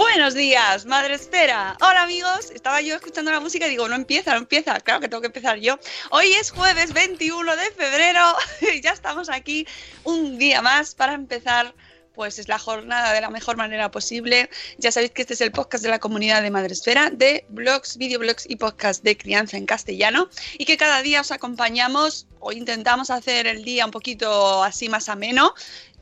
Buenos días, Madre Espera. Hola amigos, estaba yo escuchando la música y digo, no empieza, no empieza. Claro que tengo que empezar yo. Hoy es jueves 21 de febrero y ya estamos aquí un día más para empezar pues es la jornada de la mejor manera posible. Ya sabéis que este es el podcast de la comunidad de Madresfera, de blogs, videoblogs y podcasts de crianza en castellano, y que cada día os acompañamos o intentamos hacer el día un poquito así más ameno.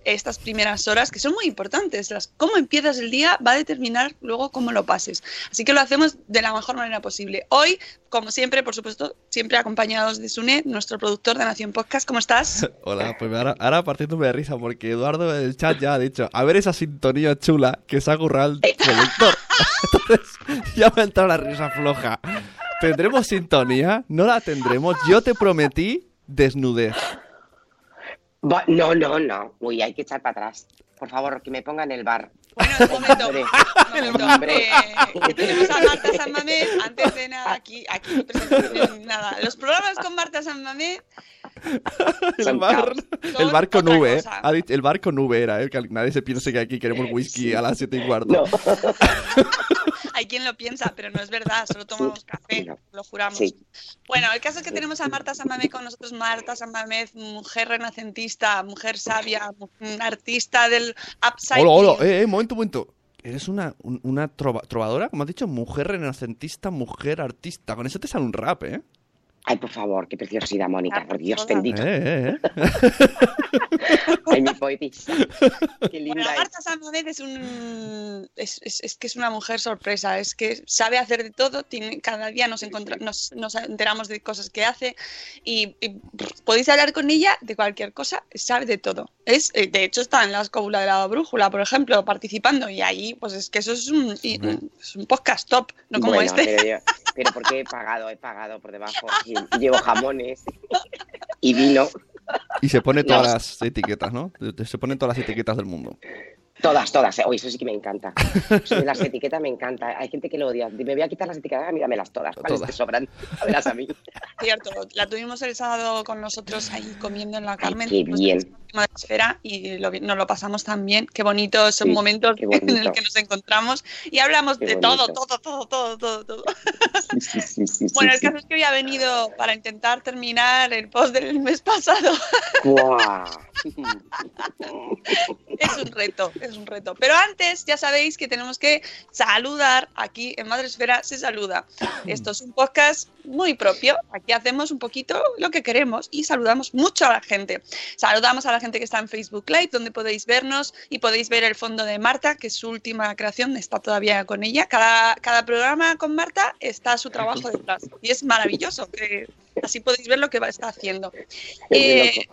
Estas primeras horas que son muy importantes, las, cómo empiezas el día va a determinar luego cómo lo pases. Así que lo hacemos de la mejor manera posible. Hoy, como siempre, por supuesto, siempre acompañados de Sune, nuestro productor de Nación Podcast. ¿Cómo estás? Hola, pues ahora, ahora partiéndome de risa porque Eduardo en el chat ya ha dicho, a ver esa sintonía chula que se ha currado el productor. Entonces ya me ha entrado la risa floja. ¿Tendremos sintonía? ¿No la tendremos? Yo te prometí desnudez. Va- no, no, no. Uy, hay que echar para atrás. Por favor, que me pongan el bar. Bueno, un momento, Hombre. un momento. Hombre. Eh, que tenemos a Marta San Mamés. Antes de nada, aquí, aquí presentación, nada. Los programas con Marta San Mamés El bar, el bar con V, ¿eh? el bar con V era, ¿eh? Que nadie se piense que aquí queremos whisky a las 7 y cuarto. No. Hay quien lo piensa, pero no es verdad, solo tomamos café, No. lo juramos. Sí. Bueno, el caso es que tenemos a Marta Samamé con nosotros. Marta Samamé, mujer renacentista, mujer sabia, mu- artista del upside. Hola, hola, eh, eh, momento, momento. ¿Eres una, un- una trova- trovadora? Como has dicho, mujer renacentista, mujer artista. Con eso te sale un rap, ¿eh? Ay, por favor, qué preciosidad, Mónica. Por Dios bendito. Eh, eh, eh. Ay, mi poetisa. Qué Bueno, linda es. Marta Samamé es un es, es- es que es una mujer sorpresa, es que sabe hacer de todo, tiene, cada día nos, encontra- nos, nos enteramos de cosas que hace y, y, podéis hablar con ella de cualquier cosa, sabe de todo. Es, eh, de hecho está en la escóbula de la brújula, por ejemplo, participando y ahí pues es que eso es un, y- es un podcast top, no como Bueno, este. Pero, yo- pero porque he pagado, he pagado por debajo. Y llevo jamones y vino. Y se pone todas No. las etiquetas, ¿no? Se ponen todas las etiquetas del mundo. Todas, todas. Hoy eso sí que me encanta. Eso de las etiquetas me encanta. Hay gente que lo odia. Me voy a quitar las etiquetas, míramelas todas. ¿Cuáles Todas. te sobran? A verás a mí. Cierto, la tuvimos el sábado con nosotros ahí comiendo en la Carmen. qué bien. De la esfera y lo nos lo pasamos tan bien. Qué bonitos son Sí, momentos qué en el bonito. que nos encontramos y hablamos Qué de bonito. todo, todo, todo, todo, todo, todo. Sí, sí, Bueno, el caso es que hoy ha venido para intentar terminar el post del mes pasado. es un reto, es un reto. Pero antes, ya sabéis que tenemos que saludar. Aquí en Madresfera se saluda. Esto es un podcast muy propio. Aquí hacemos un poquito lo que queremos y saludamos mucho a la gente. Saludamos a la gente que está en Facebook Live, donde podéis vernos y podéis ver el fondo de Marta, que es su última creación, está todavía con ella. Cada, cada programa con Marta está su trabajo detrás. Y es maravilloso, que así podéis ver lo que está haciendo. Eh.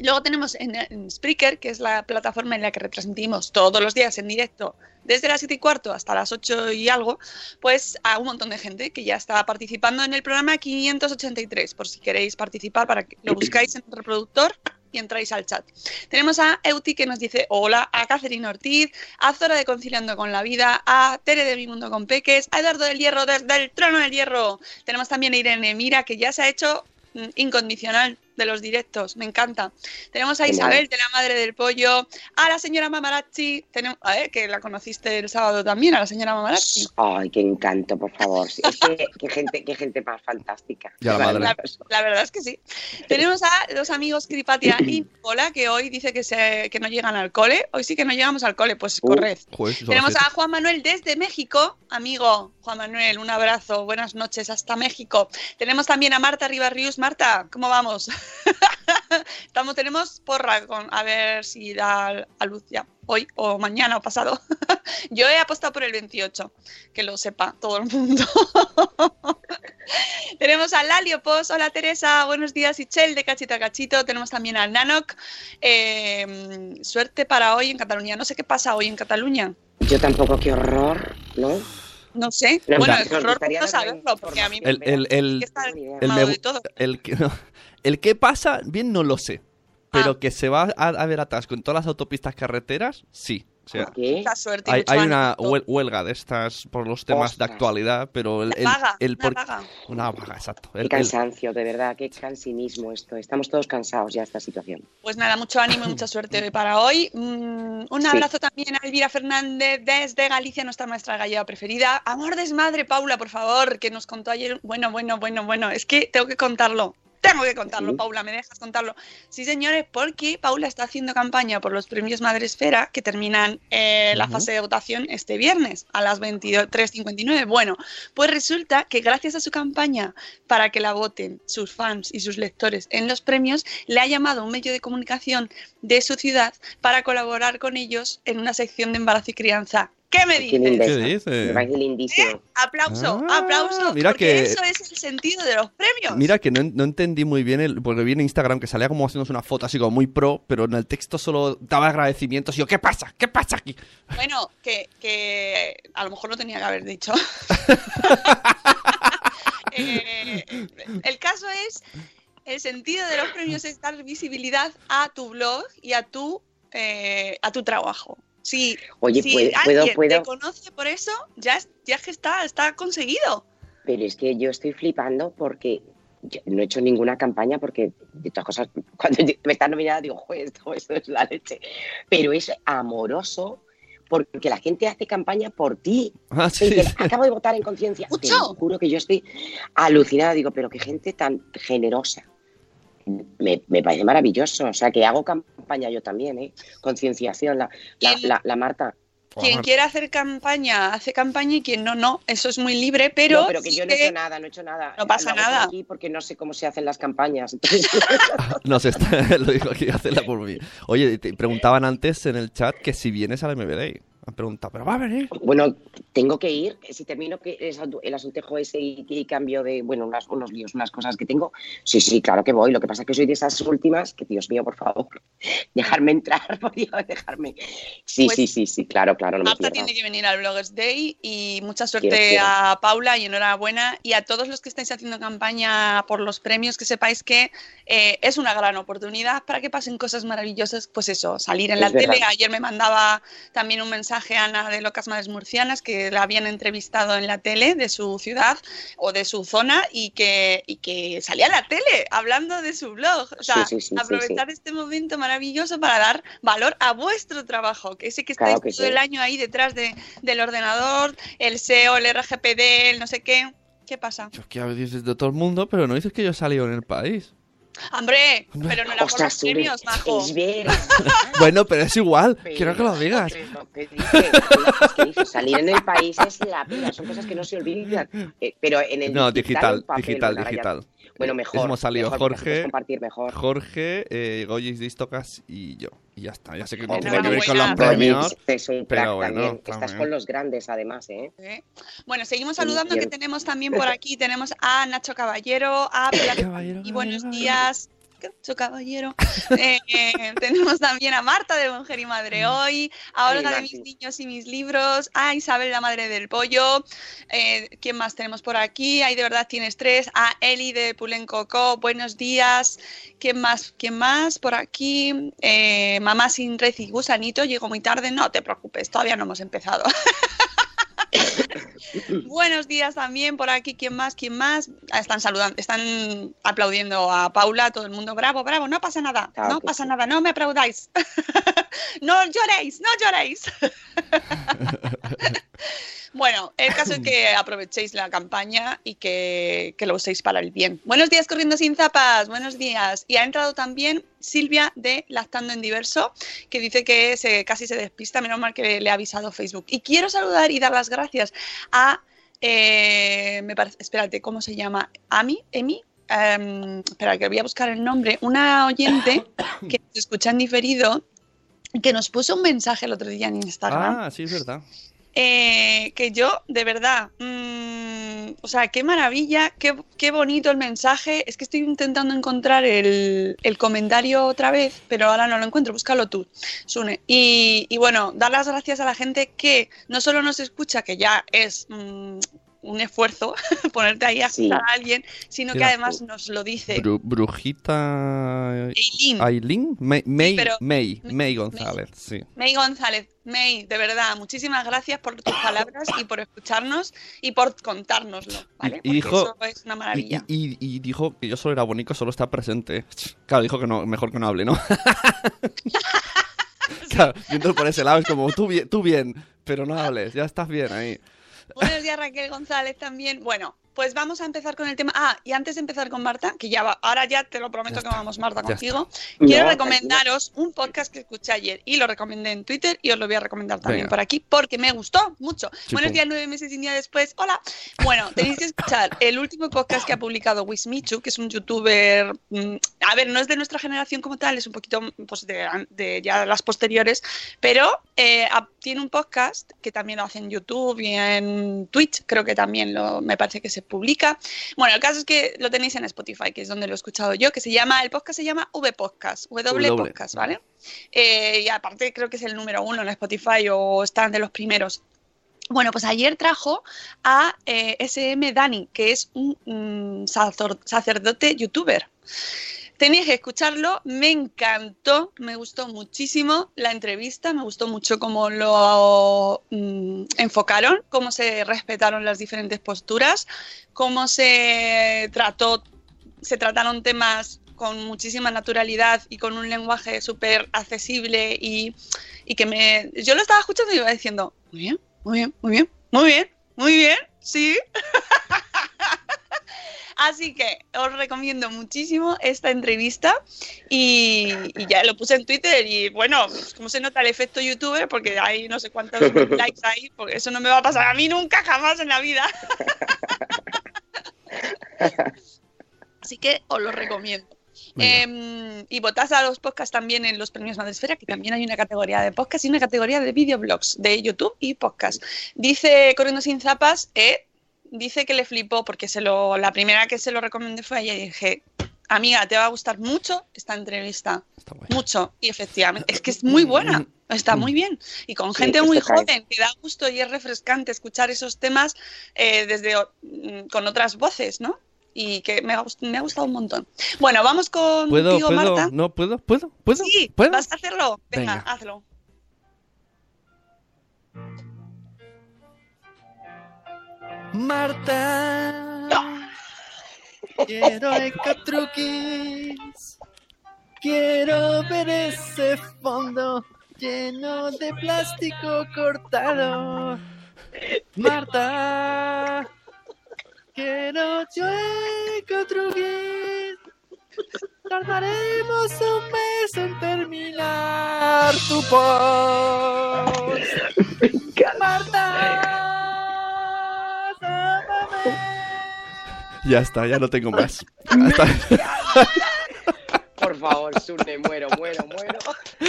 Luego tenemos en, en Spreaker, que es la plataforma en la que retransmitimos todos los días en directo, desde las 7 y cuarto hasta las 8 y algo, pues a un montón de gente que ya está participando en el programa 583, por si queréis participar, para que lo buscáis en el reproductor y entráis al chat. Tenemos a Euti que nos dice hola, a Catherine Ortiz, a Zora de Conciliando con la Vida, a Tere de Mi Mundo con Peques, a Eduardo del Hierro desde el Trono del Hierro. Tenemos también a Irene Mira que ya se ha hecho mm, incondicional de los directos, me encanta. Tenemos a. Isabel de la Madre del Pollo, a la señora Mamarazzi, tenemos, a ver, que la conociste el sábado también, a la señora Mamarazzi. Ay, qué encanto, por favor. Sí, Es que qué gente, qué gente más fantástica. Ya la. La verdad es que sí. Tenemos a los amigos Cripatia y Nicola, que hoy dice que, se, que no llegan al cole. Hoy sí que no llegamos al cole, pues Uh, corred. Tenemos a Juan Manuel desde México. Amigo, Juan Manuel, un abrazo. Buenas noches hasta México. Tenemos también a Marta Ribarrius. Marta, ¿cómo vamos? Estamos, tenemos porra con a ver si da a luz ya hoy o mañana o pasado. Yo he apostado por el 28, que lo sepa todo el mundo. Tenemos a Lalio Pos, hola Teresa, buenos días, Ichel de Cachito a Cachito. Tenemos también a Nanok. Eh, suerte para hoy en Cataluña. No sé qué pasa hoy en Cataluña. Yo tampoco, qué horror, ¿no? No sé. No, bueno, nos horror no saberlo, porque a mí me El, el, el, el, de todo. el que, no, el que pasa, bien no lo sé. Pero Ah. que se va a, a ver atasco en todas las autopistas carreteras, sí. O sea, ¿Qué? Suerte hay, una huelga de estas por los temas Ostras. de actualidad, pero el, el, Vaga, el una por- vaga. Una vaga, exacto. Qué El- el- cansancio, de verdad, qué cansinismo esto. Estamos todos cansados ya de esta situación. Pues nada, mucho ánimo y mucha suerte para hoy. Mm, un Sí. abrazo también a Elvira Fernández desde Galicia, nuestra maestra gallega preferida. Amor desmadre, Paula, por favor, que nos contó ayer. Bueno, bueno, bueno, bueno. Es que tengo que contarlo. Tengo que contarlo. Paula, ¿me dejas contarlo? Sí, señores, porque Paula está haciendo campaña por los premios Madre Esfera que terminan eh, la fase de votación este viernes a las 23.59. Bueno, pues resulta que gracias a su campaña para que la voten sus fans y sus lectores en los premios, le ha llamado a un medio de comunicación de su ciudad para colaborar con ellos en una sección de embarazo y crianza. ¿Qué me dices? ¿Qué? Me parece lindísimo. Aplauso, Ah, aplauso, mira porque que- eso es el sentido de los premios. Mira que no, no entendí muy bien, el, porque vi en Instagram que salía como haciéndose una foto así como muy pro, pero en el texto solo daba agradecimientos y yo, ¿qué pasa? ¿Qué pasa aquí? Bueno, que, que a lo mejor lo tenía que haber dicho. Eh, el caso es, el sentido de los premios es dar visibilidad a tu blog y a tu, eh, a tu trabajo. Si, Oye, si ¿puedo- alguien puedo- puedo? te conoce por eso, ya es, ya que está, está conseguido. Pero es que yo estoy flipando porque yo no he hecho ninguna campaña porque de todas cosas, cuando me están nominada digo, joder, esto, esto es la leche. Pero es amoroso porque la gente hace campaña por ti. Ah, sí. acabo de votar en conciencia. Te juro que yo estoy alucinada. Digo, pero qué gente tan generosa. Me, me parece maravilloso. O sea, que hago campaña yo también, ¿eh? Concienciación. La, la, la, la Marta. Quien quiera hacer campaña, hace campaña y quien no, no. Eso es muy libre, pero, no, pero que sí yo no he hecho nada, no he hecho nada. No pasa Lo nada. Aquí porque no sé cómo se hacen las campañas. Entonces, No sé, está- lo digo aquí, hacerla por mí. Oye, te preguntaban antes en el chat que si vienes al MBD. Han preguntado, ¿pero va a venir? bueno, tengo que ir. Si termino que es el asuntejo ese y, y cambio de, bueno, unas- unos líos, unas cosas que tengo, sí, sí, claro que voy. Lo que pasa es que soy de esas últimas, que Dios mío, por favor, dejarme entrar, por Dios, dejarme. Sí, Pues, sí, sí, sí, claro, claro, no me Marta tiene que venir al Bloggers Day y mucha suerte Quiero, quiero. a Paula y enhorabuena. Y a todos los que estáis haciendo campaña por los premios, que sepáis que eh, es una gran oportunidad para que pasen cosas maravillosas. Pues eso, salir en la verdad. tele. Ayer me mandaba también un mensaje Ana de Locas Madres Murcianas que la habían entrevistado en la tele de su ciudad o de su zona y que, y que salía en la tele hablando de su blog. O sea, Sí, sí, sí, sí, aprovechar este momento maravilloso para dar valor a vuestro trabajo, que sé que estáis Claro que todo sí. el año ahí detrás de, del ordenador, el SEO, el RGPD, el no sé qué. ¿Qué pasa? Yo que dices de todo el mundo, pero no dices que yo he salido en el país. ¡Hombre! Pero no era por los Sure, premios, majo. es verdad. Bueno, pero es igual. Pero, Quiero que lo digas. pero, ¿qué dices? ¿Qué dices? ¿Qué dices? Salir en el país es la pena, son cosas que no se olvidan. Eh, pero en el No, digital, digital, papel, digital, digital. Bueno, mejor. Hemos salido mejor, Jorge, compartir mejor. Jorge, eh, Goyis Distocas y yo. Y ya está. Ya sé que no tiene que ver con los premios. Soy pero crack bueno, también. está Estás con los grandes, además, ¿eh? ¿Eh? Bueno, seguimos Sí, saludando que bien. tenemos también por aquí, tenemos a Nacho Caballero, a Pilar Caballero, y buenos caballero, días. Mucho caballero. Eh, eh, tenemos también a Marta de Mujer y Madre Hoy, a Olga de. Mis Niños y Mis Libros, a Isabel, la Madre del Pollo. Eh, ¿Quién más tenemos por aquí? Ahí de verdad tienes tres. A Eli de Pulencoco, buenos días. ¿Quién más? ¿Quién más por aquí? Eh, Mamá sin red y gusanito, llego muy tarde. No te preocupes, todavía no hemos empezado. Buenos días también por aquí. ¿Quién más? ¿Quién más? Ah, Están saludando, están aplaudiendo a Paula, todo el mundo. Bravo, bravo, no pasa nada. Claro no pasa sí. nada, no me aplaudáis. no lloréis, no lloréis. Bueno, el caso es que aprovechéis la campaña y que, que lo uséis para el bien. Buenos días, Corriendo Sin Zapas, buenos días. Y ha entrado también Silvia de Lactando en Diverso, que dice que se, casi se despista, menos mal que le ha avisado Facebook. Y quiero saludar y dar las gracias a, eh, me parece, espérate, ¿cómo se llama? Ami, Emi. Em, espera, que voy a buscar el nombre. Una oyente que nos escucha en diferido, que nos puso un mensaje el otro día en Instagram Ah, sí, es verdad. eh, que yo, de verdad, mm, o sea, qué maravilla, qué, qué bonito el mensaje. Es que estoy intentando encontrar el, el comentario otra vez, pero ahora no lo encuentro. Búscalo tú, Sune. Y, y bueno, dar las gracias a la gente que no solo nos escucha, que ya es mm, un esfuerzo ponerte ahí a Sí. a alguien, sino que además nos lo dice. Bru- brujita. Eileen. Aileen. May, May, pero- May, May- May González, sí. May González, May, de verdad, muchísimas gracias por tus palabras y por escucharnos y por contárnoslo, ¿vale? Y- y Porque dijo- eso es una Y, maravilla. y- y- y dijo que yo solo era bonito, solo está presente. Claro, dijo que no, mejor que no hable, ¿no? claro, viendo por ese lado es como, tú bien, tú bien, pero no hables, ya estás bien ahí. Buenos días, Raquel González también. Bueno, pues vamos a empezar con el tema. Ah, y antes de empezar con Marta, que ya va, ahora ya te lo prometo Ya que está, vamos, Marta, contigo. Quiero recomendaros un podcast que escuché ayer y lo recomendé en Twitter y os lo voy a recomendar también Venga. por aquí porque me gustó mucho. Buenos días, nueve meses y un día después. Hola. Bueno, tenéis que escuchar el último podcast que ha publicado Wismichu, que es un youtuber. mm, A ver, no es de nuestra generación como tal, es un poquito pues, de, de ya las posteriores, pero eh, tiene un podcast que también lo hace en YouTube y en Twitch, creo que también lo, me parece que se publica. Bueno, el caso es que lo tenéis en Spotify, que es donde lo he escuchado yo, que se llama, el podcast se llama V Podcast, W. Podcast, ¿vale? Eh, y aparte creo que es el número uno en Spotify o están de los primeros. Bueno, pues ayer trajo a eh, SM Dani, que es un mm, sacor- sacerdote youtuber. Tenéis que escucharlo, me encantó, me gustó muchísimo la entrevista, me gustó mucho cómo lo mm, enfocaron, cómo se respetaron las diferentes posturas, cómo se trató, se trataron temas con muchísima naturalidad y con un lenguaje súper accesible y, y que me... Yo lo estaba escuchando y iba diciendo, muy bien, muy bien, muy bien, muy bien, muy bien, sí. Así que os recomiendo muchísimo esta entrevista y, y ya lo puse en Twitter y bueno, ¿cómo se nota el efecto youtuber? Porque hay no sé cuántos likes ahí, porque eso no me va a pasar a mí nunca, jamás en la vida. Así que os lo recomiendo. Eh, y votad a los podcasts también en los premios Madresfera, que también hay una categoría de podcast y una categoría de videoblogs de YouTube y podcast. Dice Corriendo Sin Zapas, eh, dice que le flipó porque se lo, la primera que se lo recomendé fue ayer y dije, amiga, te va a gustar mucho esta entrevista, Está mucho. Y efectivamente, es que es muy buena, está muy bien. Y con Sí, gente muy cae. joven, que da gusto y es refrescante escuchar esos temas eh, desde mm, con otras voces, ¿no? Y que me ha, me ha gustado un montón. Bueno, vamos ¿Puedo, contigo, puedo? Marta. ¿No puedo? ¿Puedo? ¿Puedo? Sí, ¿Puedo? vas a hacerlo. Venga, Venga. hazlo. Marta, quiero ecotruquis. Quiero ver ese fondo lleno de plástico cortado. Marta, quiero yo ecotruquis. Tardaremos un mes en terminar tu post. Marta. Ya está, ya no tengo más. Hasta- Por favor, Sune, muero, muero, muero.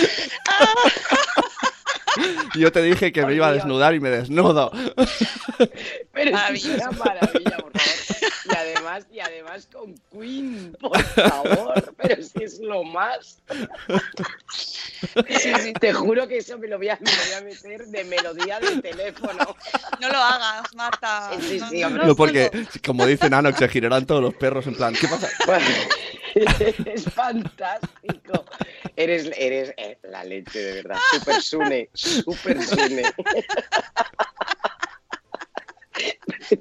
Yo te dije que me iba a desnudar y me desnudo. Pero es Maravilloso. una maravilla, por favor. Y además, además, y además con Queen, por favor, pero si es lo más. Sí, sí. Te juro que eso me lo voy a, me lo voy a meter de melodía del teléfono. No lo hagas, Marta. Sí, sí, No. No, porque, como dice Nano, se girarán todos los perros en plan, ¿qué pasa? Bueno, es fantástico. Eres, eres eh, la leche, de verdad. Super Sune, super Sune.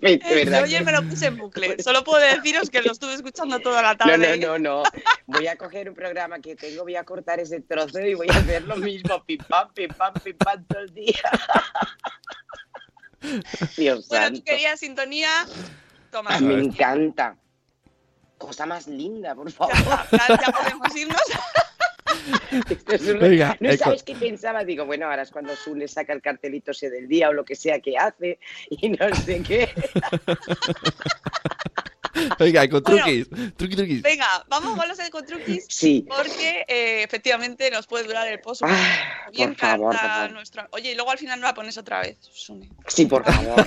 Verdad. yo ayer me lo puse en bucle. Solo puedo deciros que lo estuve escuchando toda la No, tarde. no, no, no. Voy a coger un programa que tengo, voy a cortar ese trozo y voy a hacer lo mismo, pim pam, pim pam, pim pam todo el día. Dios Bueno, tú santo. querías sintonía. Toma. Ah, Me encanta. Cosa más linda, por favor. Ya- ya podemos irnos. Esto es un- Venga, no eco. sabes qué pensaba, digo, bueno, ahora es cuando Sune saca el cartelito ese del día o lo que sea que hace y no sé qué. Venga, con Bueno. truquis, truqui, truquis. Venga, vamos con los ecotruquis. Sí. Porque eh, efectivamente nos puede durar el post. Ah, Bien por favor, por favor. Oye, y luego al final no la pones otra vez, Sune. Sí, por favor.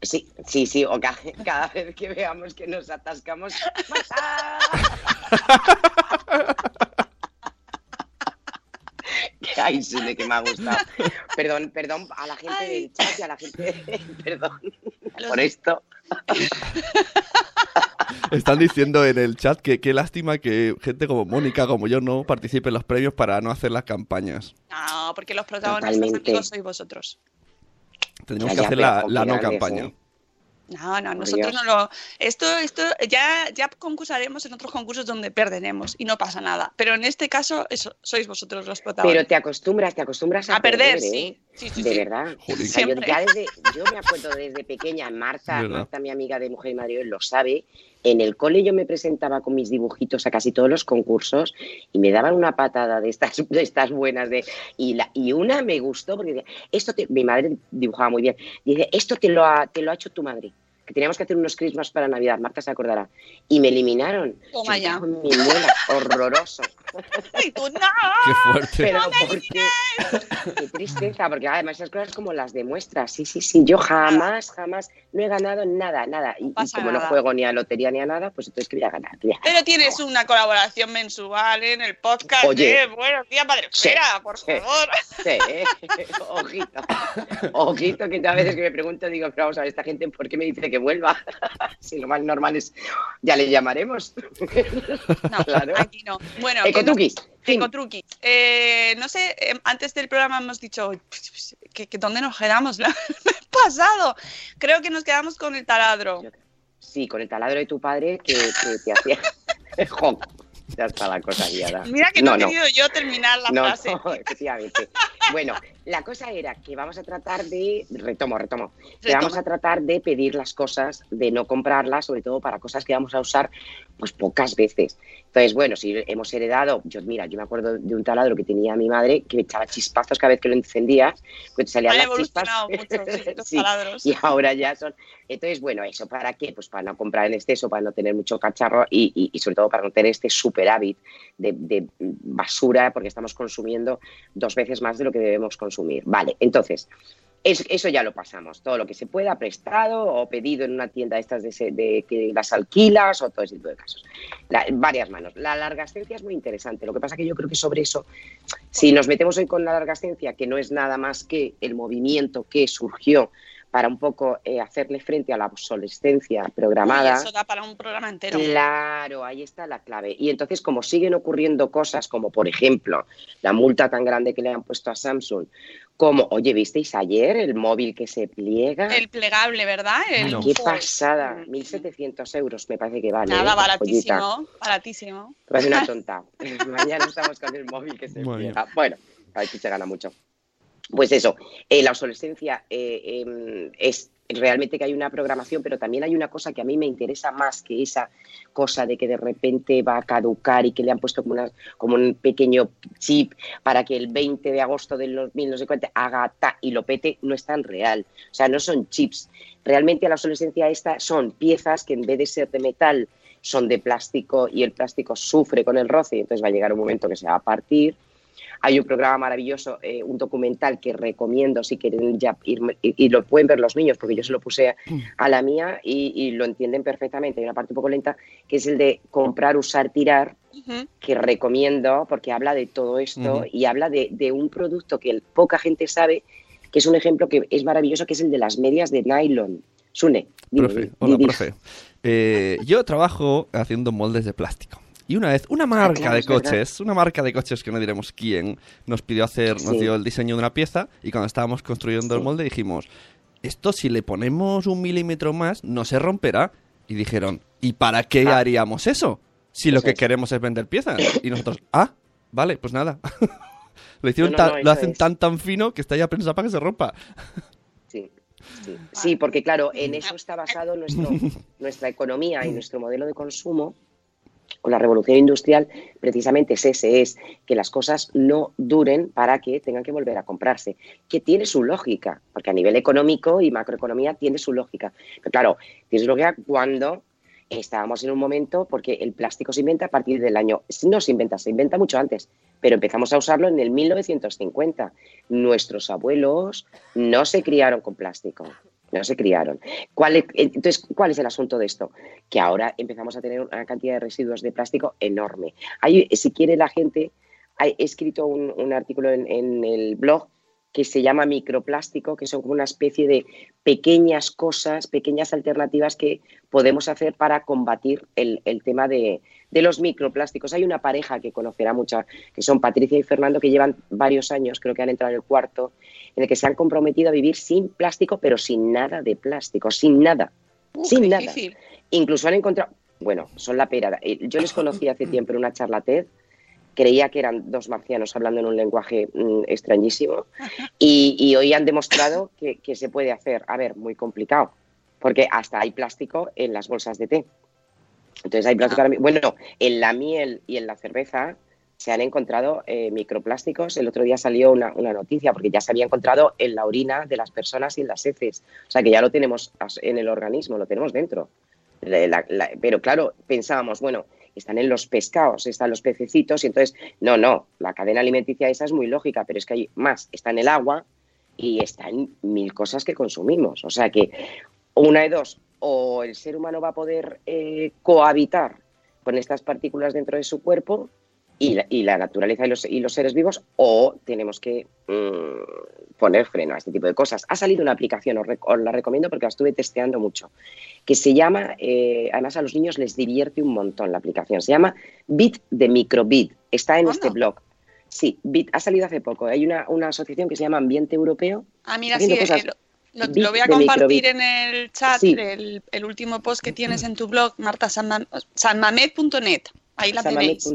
Sí, sí, sí. O cada, cada vez que veamos que nos atascamos. ¡Marta! Ay, Sune, que me ha gustado. Perdón, perdón a la gente Ay. del chat y a la gente. Perdón Los- por esto. Están diciendo en el chat que qué lástima que gente como Mónica, como yo, no participe en los premios para no hacer las campañas. No, porque los protagonistas Totalmente. amigos sois vosotros. Tendríamos que hacer la, no finales, campaña. ¿eh? No, no, Por nosotros Dios. no lo. Esto, esto, ya, ya concursaremos en otros concursos donde perderemos y no pasa nada. Pero en este caso, eso, sois vosotros los Pero protagonistas. te acostumbras, te acostumbras a, a perder, ¿eh? sí. Sí, sí, de sí. verdad. Jolín. O sea, yo, Siempre. ya desde, yo me acuerdo desde pequeña, Marta. Marta, mi amiga de Mujer y Madrid, lo sabe. En el cole yo me presentaba con mis dibujitos a casi todos los concursos y me daban una patada de estas, de estas buenas. De, y, la, y una me gustó porque decía, esto te- mi madre dibujaba muy bien. Dice, esto te lo ha, te lo ha hecho tu madre. Que teníamos que hacer unos Christmas para Navidad, Marta se acordará. Y me eliminaron. Toma Yo, ya. mi muela, horroroso. Y tú, no. Qué fuerte. Pero porque qué tristeza, porque además esas cosas como las demuestras. Sí, sí, sí. Yo jamás, jamás no he ganado nada, nada. Y, como nada. no juego ni a lotería ni a nada, pues entonces que voy a ganar. Que voy a ganar. Pero tienes una colaboración mensual en el podcast Oye. de Buenos días, Padre Sí, Espera, por sí. favor. Sí, ¿eh? ojito. Ojito, que a veces que me pregunto, digo, pero vamos a ver, esta gente, ¿por qué me dice que vuelva? si lo más normal es, ya le llamaremos. No, Claro. aquí no. Bueno, fin. Ecotruquis. Eh, no sé, eh, antes del programa hemos dicho pues, que, que dónde nos quedamos pasado. Creo que nos quedamos con el taladro. Sí, con el taladro de tu padre que, que te hacía. Ya está la cosa guiada. Mira que no, he querido yo terminar la no, frase. no, efectivamente. Bueno, la cosa era que vamos a tratar de, retomo, retomo, que Retoma. vamos a tratar de pedir las cosas, de no comprarlas, sobre todo para cosas que vamos a usar pues pocas veces. Entonces, bueno, si hemos heredado, yo mira, yo me acuerdo de un taladro que tenía mi madre que me echaba chispazos cada vez que lo encendía, pues salían Han las chispas. mucho sí, los Sí, taladros. y ahora ya son. Entonces, bueno, ¿eso para qué? Pues para no comprar en exceso, para no tener mucho cacharro y, y- y sobre todo para no tener este de, basura, porque estamos consumiendo dos veces más de lo que debemos consumir. Vale, entonces, es- eso ya lo pasamos. Todo lo que se pueda, prestado o pedido en una tienda estas de, de que las alquilas o todo ese tipo de casos. Varias manos. La larga estancia es muy interesante. Lo que pasa que yo creo que sobre eso, si nos metemos hoy con la larga estancia, que no es nada más que el movimiento que surgió para un poco eh, hacerle frente a la obsolescencia programada. Uy, eso da para un programa entero. Claro, ahí está la clave. Y entonces, como siguen ocurriendo cosas como, por ejemplo, la multa tan grande que le han puesto a Samsung, como, oye, ¿visteis ayer el móvil que se pliega? El plegable, ¿verdad? El No. ¡Qué pasada! Mm. 1.700 euros me parece que vale. Nada, ¿eh? Baratísimo, baratísimo. Me parece una tonta. Mañana estamos con el móvil que se Madre pliega. Bueno, aquí se gana mucho. Pues eso, eh, la obsolescencia eh, eh, es realmente que hay una programación, pero también hay una cosa que a mí me interesa más que esa cosa de que de repente va a caducar y que le han puesto como, una- como un pequeño chip para que el 20 de agosto del 2000 no sé haga ta y lo pete, no es tan real. O sea, no son chips. Realmente la obsolescencia esta son piezas que en vez de ser de metal son de plástico y el plástico sufre con el roce y entonces va a llegar un momento que se va a partir Hay un programa maravilloso, eh, un documental que recomiendo si quieren ya ir, y, y lo pueden ver los niños, porque yo se lo puse a, a la mía y, y lo entienden perfectamente. Hay una parte un poco lenta que es el de comprar, usar, tirar, que recomiendo porque habla de todo esto y habla de, de un producto que poca gente sabe, que es un ejemplo que es maravilloso, que es el de las medias de nylon. Sune, dime, Profe, hola, profe. Eh, yo trabajo haciendo moldes de plástico. Y una vez, una marca de coches, una marca de coches que no diremos quién, nos pidió hacer, nos dio el diseño de una pieza y cuando estábamos construyendo el molde dijimos, esto si le ponemos un milímetro más no se romperá. Y dijeron, ¿y para qué Ah. haríamos eso? Si lo que es. queremos es vender piezas. Y nosotros, ah, vale, pues nada. lo hicieron No, no, tan- no, lo hacen es. tan tan fino que está ya pensado para que se rompa. Sí, sí. Sí, porque claro, en eso está basado nuestro, nuestra economía y nuestro modelo de consumo. Con la revolución industrial, precisamente es ese, es que las cosas no duren para que tengan que volver a comprarse, que tiene su lógica, porque a nivel económico y macroeconomía tiene su lógica. Pero claro, tiene su lógica cuando estábamos en un momento, porque el plástico se inventa a partir del año, no se inventa, se inventa mucho antes, pero empezamos a usarlo en el 1950. Nuestros abuelos no se criaron con plástico, no se criaron. ¿Cuál es- entonces, ¿cuál es el asunto de esto? Que ahora empezamos a tener una cantidad de residuos de plástico enorme. Hay, si quiere la gente, he escrito un, artículo en, el blog que se llama microplástico, que son como una especie de pequeñas cosas, pequeñas alternativas que podemos hacer para combatir el, el tema de, de los microplásticos. Hay una pareja que conocerá mucha, que son Patricia y Fernando, que llevan varios años, creo que han entrado en el cuarto, en el que se han comprometido a vivir sin plástico, pero sin nada de plástico, sin nada, sin nada. difícil. Incluso han encontrado, bueno, son la pera. Eh, Yo les conocí hace tiempo en una charla TED, creía que eran dos marcianos hablando en un lenguaje mm, extrañísimo y, y hoy han demostrado que, que se puede hacer. A ver, muy complicado, porque hasta hay plástico en las bolsas de té. Entonces hay plástico mi- Bueno, en la miel y en la cerveza se han encontrado eh, microplásticos. El otro día salió una, una noticia porque ya se había encontrado en la orina de las personas y en las heces. O sea que ya lo tenemos en el organismo, lo tenemos dentro. Pero claro, pensábamos, bueno, están en los pescados, están los pececitos, y entonces, no, no, la cadena alimenticia esa es muy lógica, pero es que hay más, está en el agua y está en mil cosas que consumimos. O sea que una de dos, o el ser humano va a poder eh, cohabitar con estas partículas dentro de su cuerpo y la, y la naturaleza y los, y los seres vivos, o tenemos que mm, poner freno a este tipo de cosas. Ha salido una aplicación, os, rec- os la recomiendo porque la estuve testeando mucho, que se llama, eh, además a los niños les divierte un montón la aplicación, se llama Bit de Microbit, está en este blog. Sí, Bit ha salido hace poco. Hay una, una asociación que se llama Ambiente Europeo. Ah, mira, sí, cosas lo, voy a compartir en el chat, Sí. el, el último post que tienes en tu blog, martasanmamed.net. Ahí la tenéis.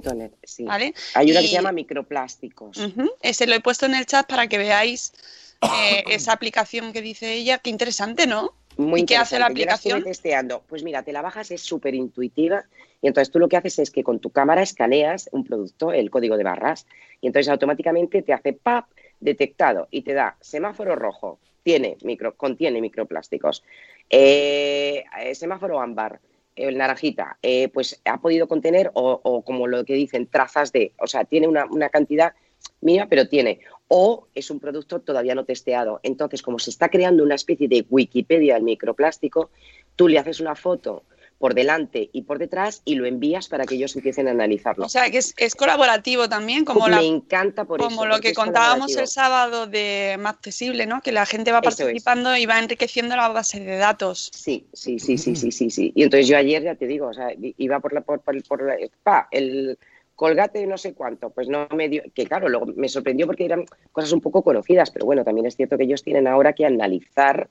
Sí. ¿Vale? Hay una que se llama Microplásticos. Ujú, Ese lo he puesto en el chat para que veáis eh, esa aplicación que dice ella. Qué interesante, ¿no? Muy ¿Y qué hace la. Yo aplicación? testeando. Pues mira, te la bajas, es súper intuitiva. Y entonces tú lo que haces es que con tu cámara escaneas un producto, el código de barras, y entonces automáticamente te hace PAP detectado y te da semáforo rojo, tiene micro, contiene microplásticos. Eh, eh, semáforo ámbar, el naranjita, eh, pues ha podido contener, o, o como lo que dicen, trazas de, o sea, tiene una, una cantidad mía, pero tiene. O es un producto todavía no testeado. Entonces, como se está creando una especie de Wikipedia del microplástico, tú le haces una foto por delante y por detrás y lo envías para que ellos empiecen a analizarlo. O sea, que es, es colaborativo también, como, la, Me encanta por como eso. lo que contábamos el sábado de Más Accesible, ¿no? Que la gente va participando y va enriqueciendo la base de datos. Sí, sí, sí, sí, sí, sí, sí. Y entonces yo ayer ya te digo, o sea, iba por la por, por, por la- pa, el colgate no sé cuánto, pues no me dio, que claro, luego me sorprendió porque eran cosas un poco conocidas, pero bueno, también es cierto que ellos tienen ahora que analizar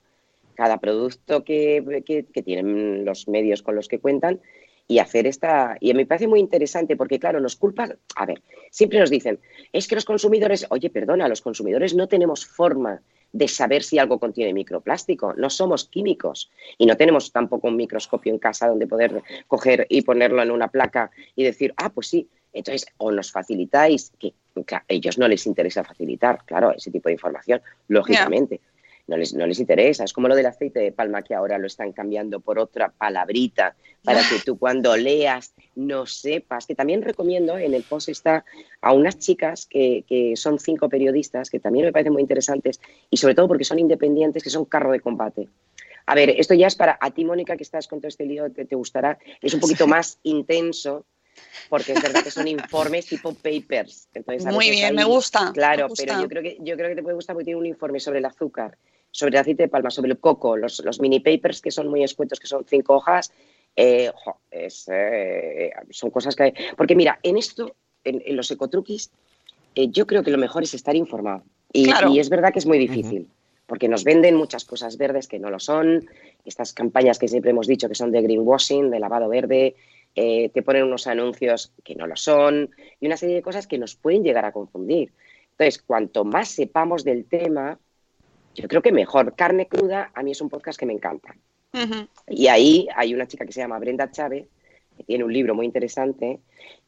cada producto que, que, que tienen los medios con los que cuentan y hacer esta. Y me parece muy interesante porque, claro, nos culpan. A ver, siempre nos dicen, es que los consumidores, oye, perdona, los consumidores no tenemos forma de saber si algo contiene microplástico, no somos químicos y no tenemos tampoco un microscopio en casa donde poder coger y ponerlo en una placa y decir, ah, pues sí. Entonces, o nos facilitáis, que a ellos no les interesa facilitar, claro, ese tipo de información, lógicamente no les, no les interesa. Es como lo del aceite de palma que ahora lo están cambiando por otra palabrita para que tú cuando leas no sepas. Que también recomiendo, en el post está a unas chicas que, que son cinco periodistas, que también me parecen muy interesantes, y sobre todo porque son independientes, que son carro de combate. A ver, esto ya es para a ti, Mónica, que estás con todo este lío, te, te gustará. Es un poquito más intenso, porque es verdad que son informes tipo papers. Entonces, Muy bien, ahí- me gusta. Claro, me gusta. pero yo creo, que, yo creo que te puede gustar porque tiene un informe sobre el azúcar, sobre el aceite de palma, sobre el coco, los, los mini papers que son muy escuetos, que son cinco hojas. eh, jo, es, eh, son cosas que hay. Porque mira, en esto, en, en los ecotruquis, eh, yo creo que lo mejor es estar informado. Y, Claro. y es verdad que es muy difícil, porque nos venden muchas cosas verdes que no lo son, estas campañas que siempre hemos dicho que son de greenwashing, de lavado verde, eh, te ponen unos anuncios que no lo son y una serie de cosas que nos pueden llegar a confundir. Entonces, cuanto más sepamos del tema, yo creo que mejor. Carne cruda, a mí es un podcast que me encanta. Y ahí hay una chica que se llama Brenda Chávez, que tiene un libro muy interesante,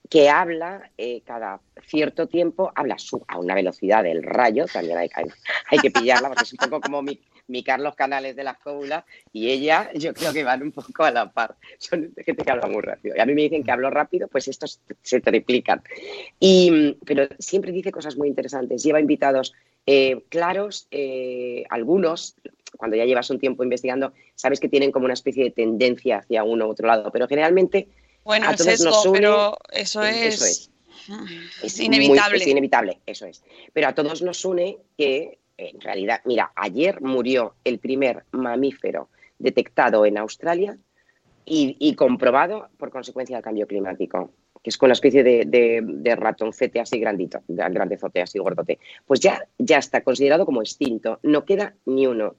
que habla eh, cada cierto tiempo, habla su- a una velocidad del rayo, también hay, hay- hay que pillarla, porque es un poco como mi, mi Carlos Canales de la Cóbula, y ella yo creo que van un poco a la par. Son gente que habla muy rápido. Y a mí me dicen que hablo rápido, pues estos se triplican. Y, pero siempre dice cosas muy interesantes. Lleva invitados eh, claros, eh, algunos, cuando ya llevas un tiempo investigando, sabes que tienen como una especie de tendencia hacia uno u otro lado, pero generalmente Bueno, a todos sesgo, nos une- pero eso es, eso es. es muy- inevitable. es inevitable, eso es. Pero a todos nos une que, en realidad, mira, ayer murió el primer mamífero detectado en Australia y, y comprobado por consecuencia del cambio climático, que es con una especie de, ratoncete así grandito, de grandezote, así gordote. Pues ya, ya está considerado como extinto, no queda ni uno.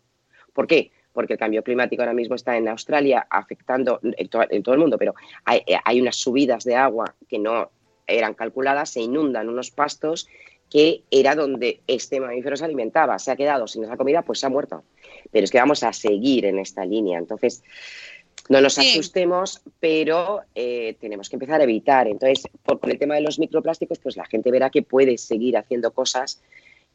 ¿Por qué? Porque el cambio climático ahora mismo está en Australia afectando en, to- en todo el mundo, pero hay, hay unas subidas de agua que no eran calculadas, se inundan unos pastos que era donde este mamífero se alimentaba. Se ha quedado sin esa comida, pues se ha muerto. Pero es que vamos a seguir en esta línea. Entonces, no nos Sí. asustemos, pero eh, tenemos que empezar a evitar. Entonces, por, el tema de los microplásticos, pues la gente verá que puede seguir haciendo cosas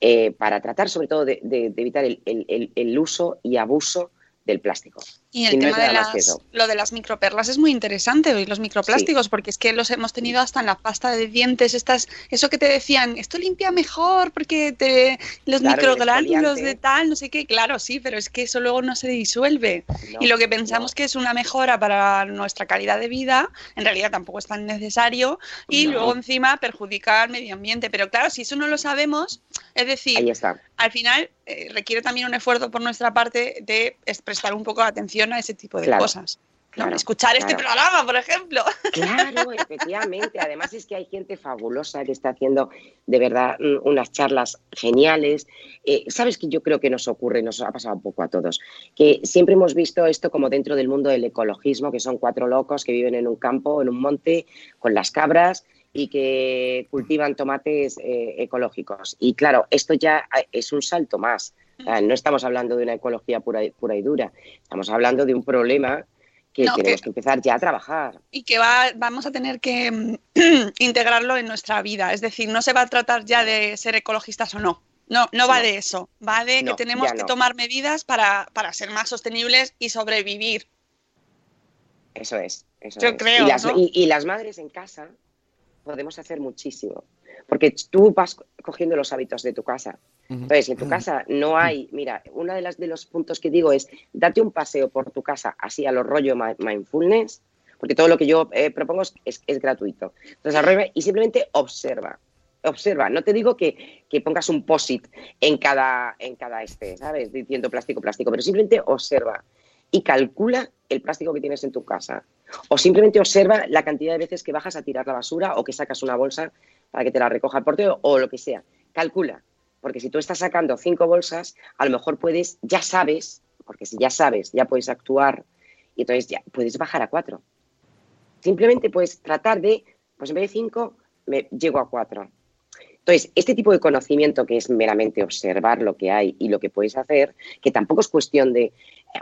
eh, para tratar sobre todo de, de- de evitar el, el- el- el uso y abuso del plástico. Y el Y no es tema de las, lo de las microperlas es muy interesante, y los microplásticos, porque es que los hemos tenido hasta en la pasta de dientes, estas, eso que te decían, esto limpia mejor porque te, los Claro, de tal, no sé qué, claro, sí, pero es que eso luego no se disuelve. No, y lo que pensamos no. que es una mejora para nuestra calidad de vida, en realidad tampoco es tan necesario y luego encima perjudica al medio ambiente. Pero claro, si eso no lo sabemos, es decir, Ahí está. al final eh, requiere también un esfuerzo por nuestra parte de es prestar un poco de atención a ese tipo de Claro, cosas. ¿no? claro, Escuchar este programa, por ejemplo. Claro, efectivamente. Además es que hay gente fabulosa que está haciendo de verdad unas charlas geniales. Eh, Sabes que yo creo que nos ocurre, nos ha pasado un poco a todos, que siempre hemos visto esto como dentro del mundo del ecologismo, que son cuatro locos que viven en un campo, en un monte, con las cabras y que cultivan tomates eh, ecológicos. Y claro, esto ya eh, es un salto más. No estamos hablando de una ecología pura y, pura y dura, estamos hablando de un problema que No, tenemos que- que empezar ya a trabajar. y que va, vamos a tener que mm, integrarlo en nuestra vida. Es decir, no se va a tratar ya de ser ecologistas o no. No, no va No. de eso. Va de No, que tenemos que tomar medidas para, para ser más sostenibles y sobrevivir. Eso es. Eso Yo es. creo, y, las, ¿no? y- y las madres en casa podemos hacer muchísimo. Porque tú vas cogiendo los hábitos de tu casa. Entonces, en tu casa no hay. Mira, uno de, las, de los puntos que digo es: date un paseo por tu casa así a los rollo mi- mindfulness, porque todo lo que yo eh, propongo es, es- es gratuito. Entonces, y simplemente observa. Observa, no te digo que, que pongas un posit en cada, en cada este, ¿sabes? Diciendo plástico, plástico, pero simplemente observa y calcula el plástico que tienes en tu casa. O simplemente observa la cantidad de veces que bajas a tirar la basura o que sacas una bolsa para que te la recoja el portero o lo que sea. Calcula. Porque si tú estás sacando cinco bolsas, a lo mejor puedes, ya sabes, porque si ya sabes, ya puedes actuar y entonces ya puedes bajar a cuatro. Simplemente puedes tratar de, pues en vez de cinco, me llego a cuatro. Entonces, este tipo de conocimiento que es meramente observar lo que hay y lo que puedes hacer, que tampoco es cuestión de, eh,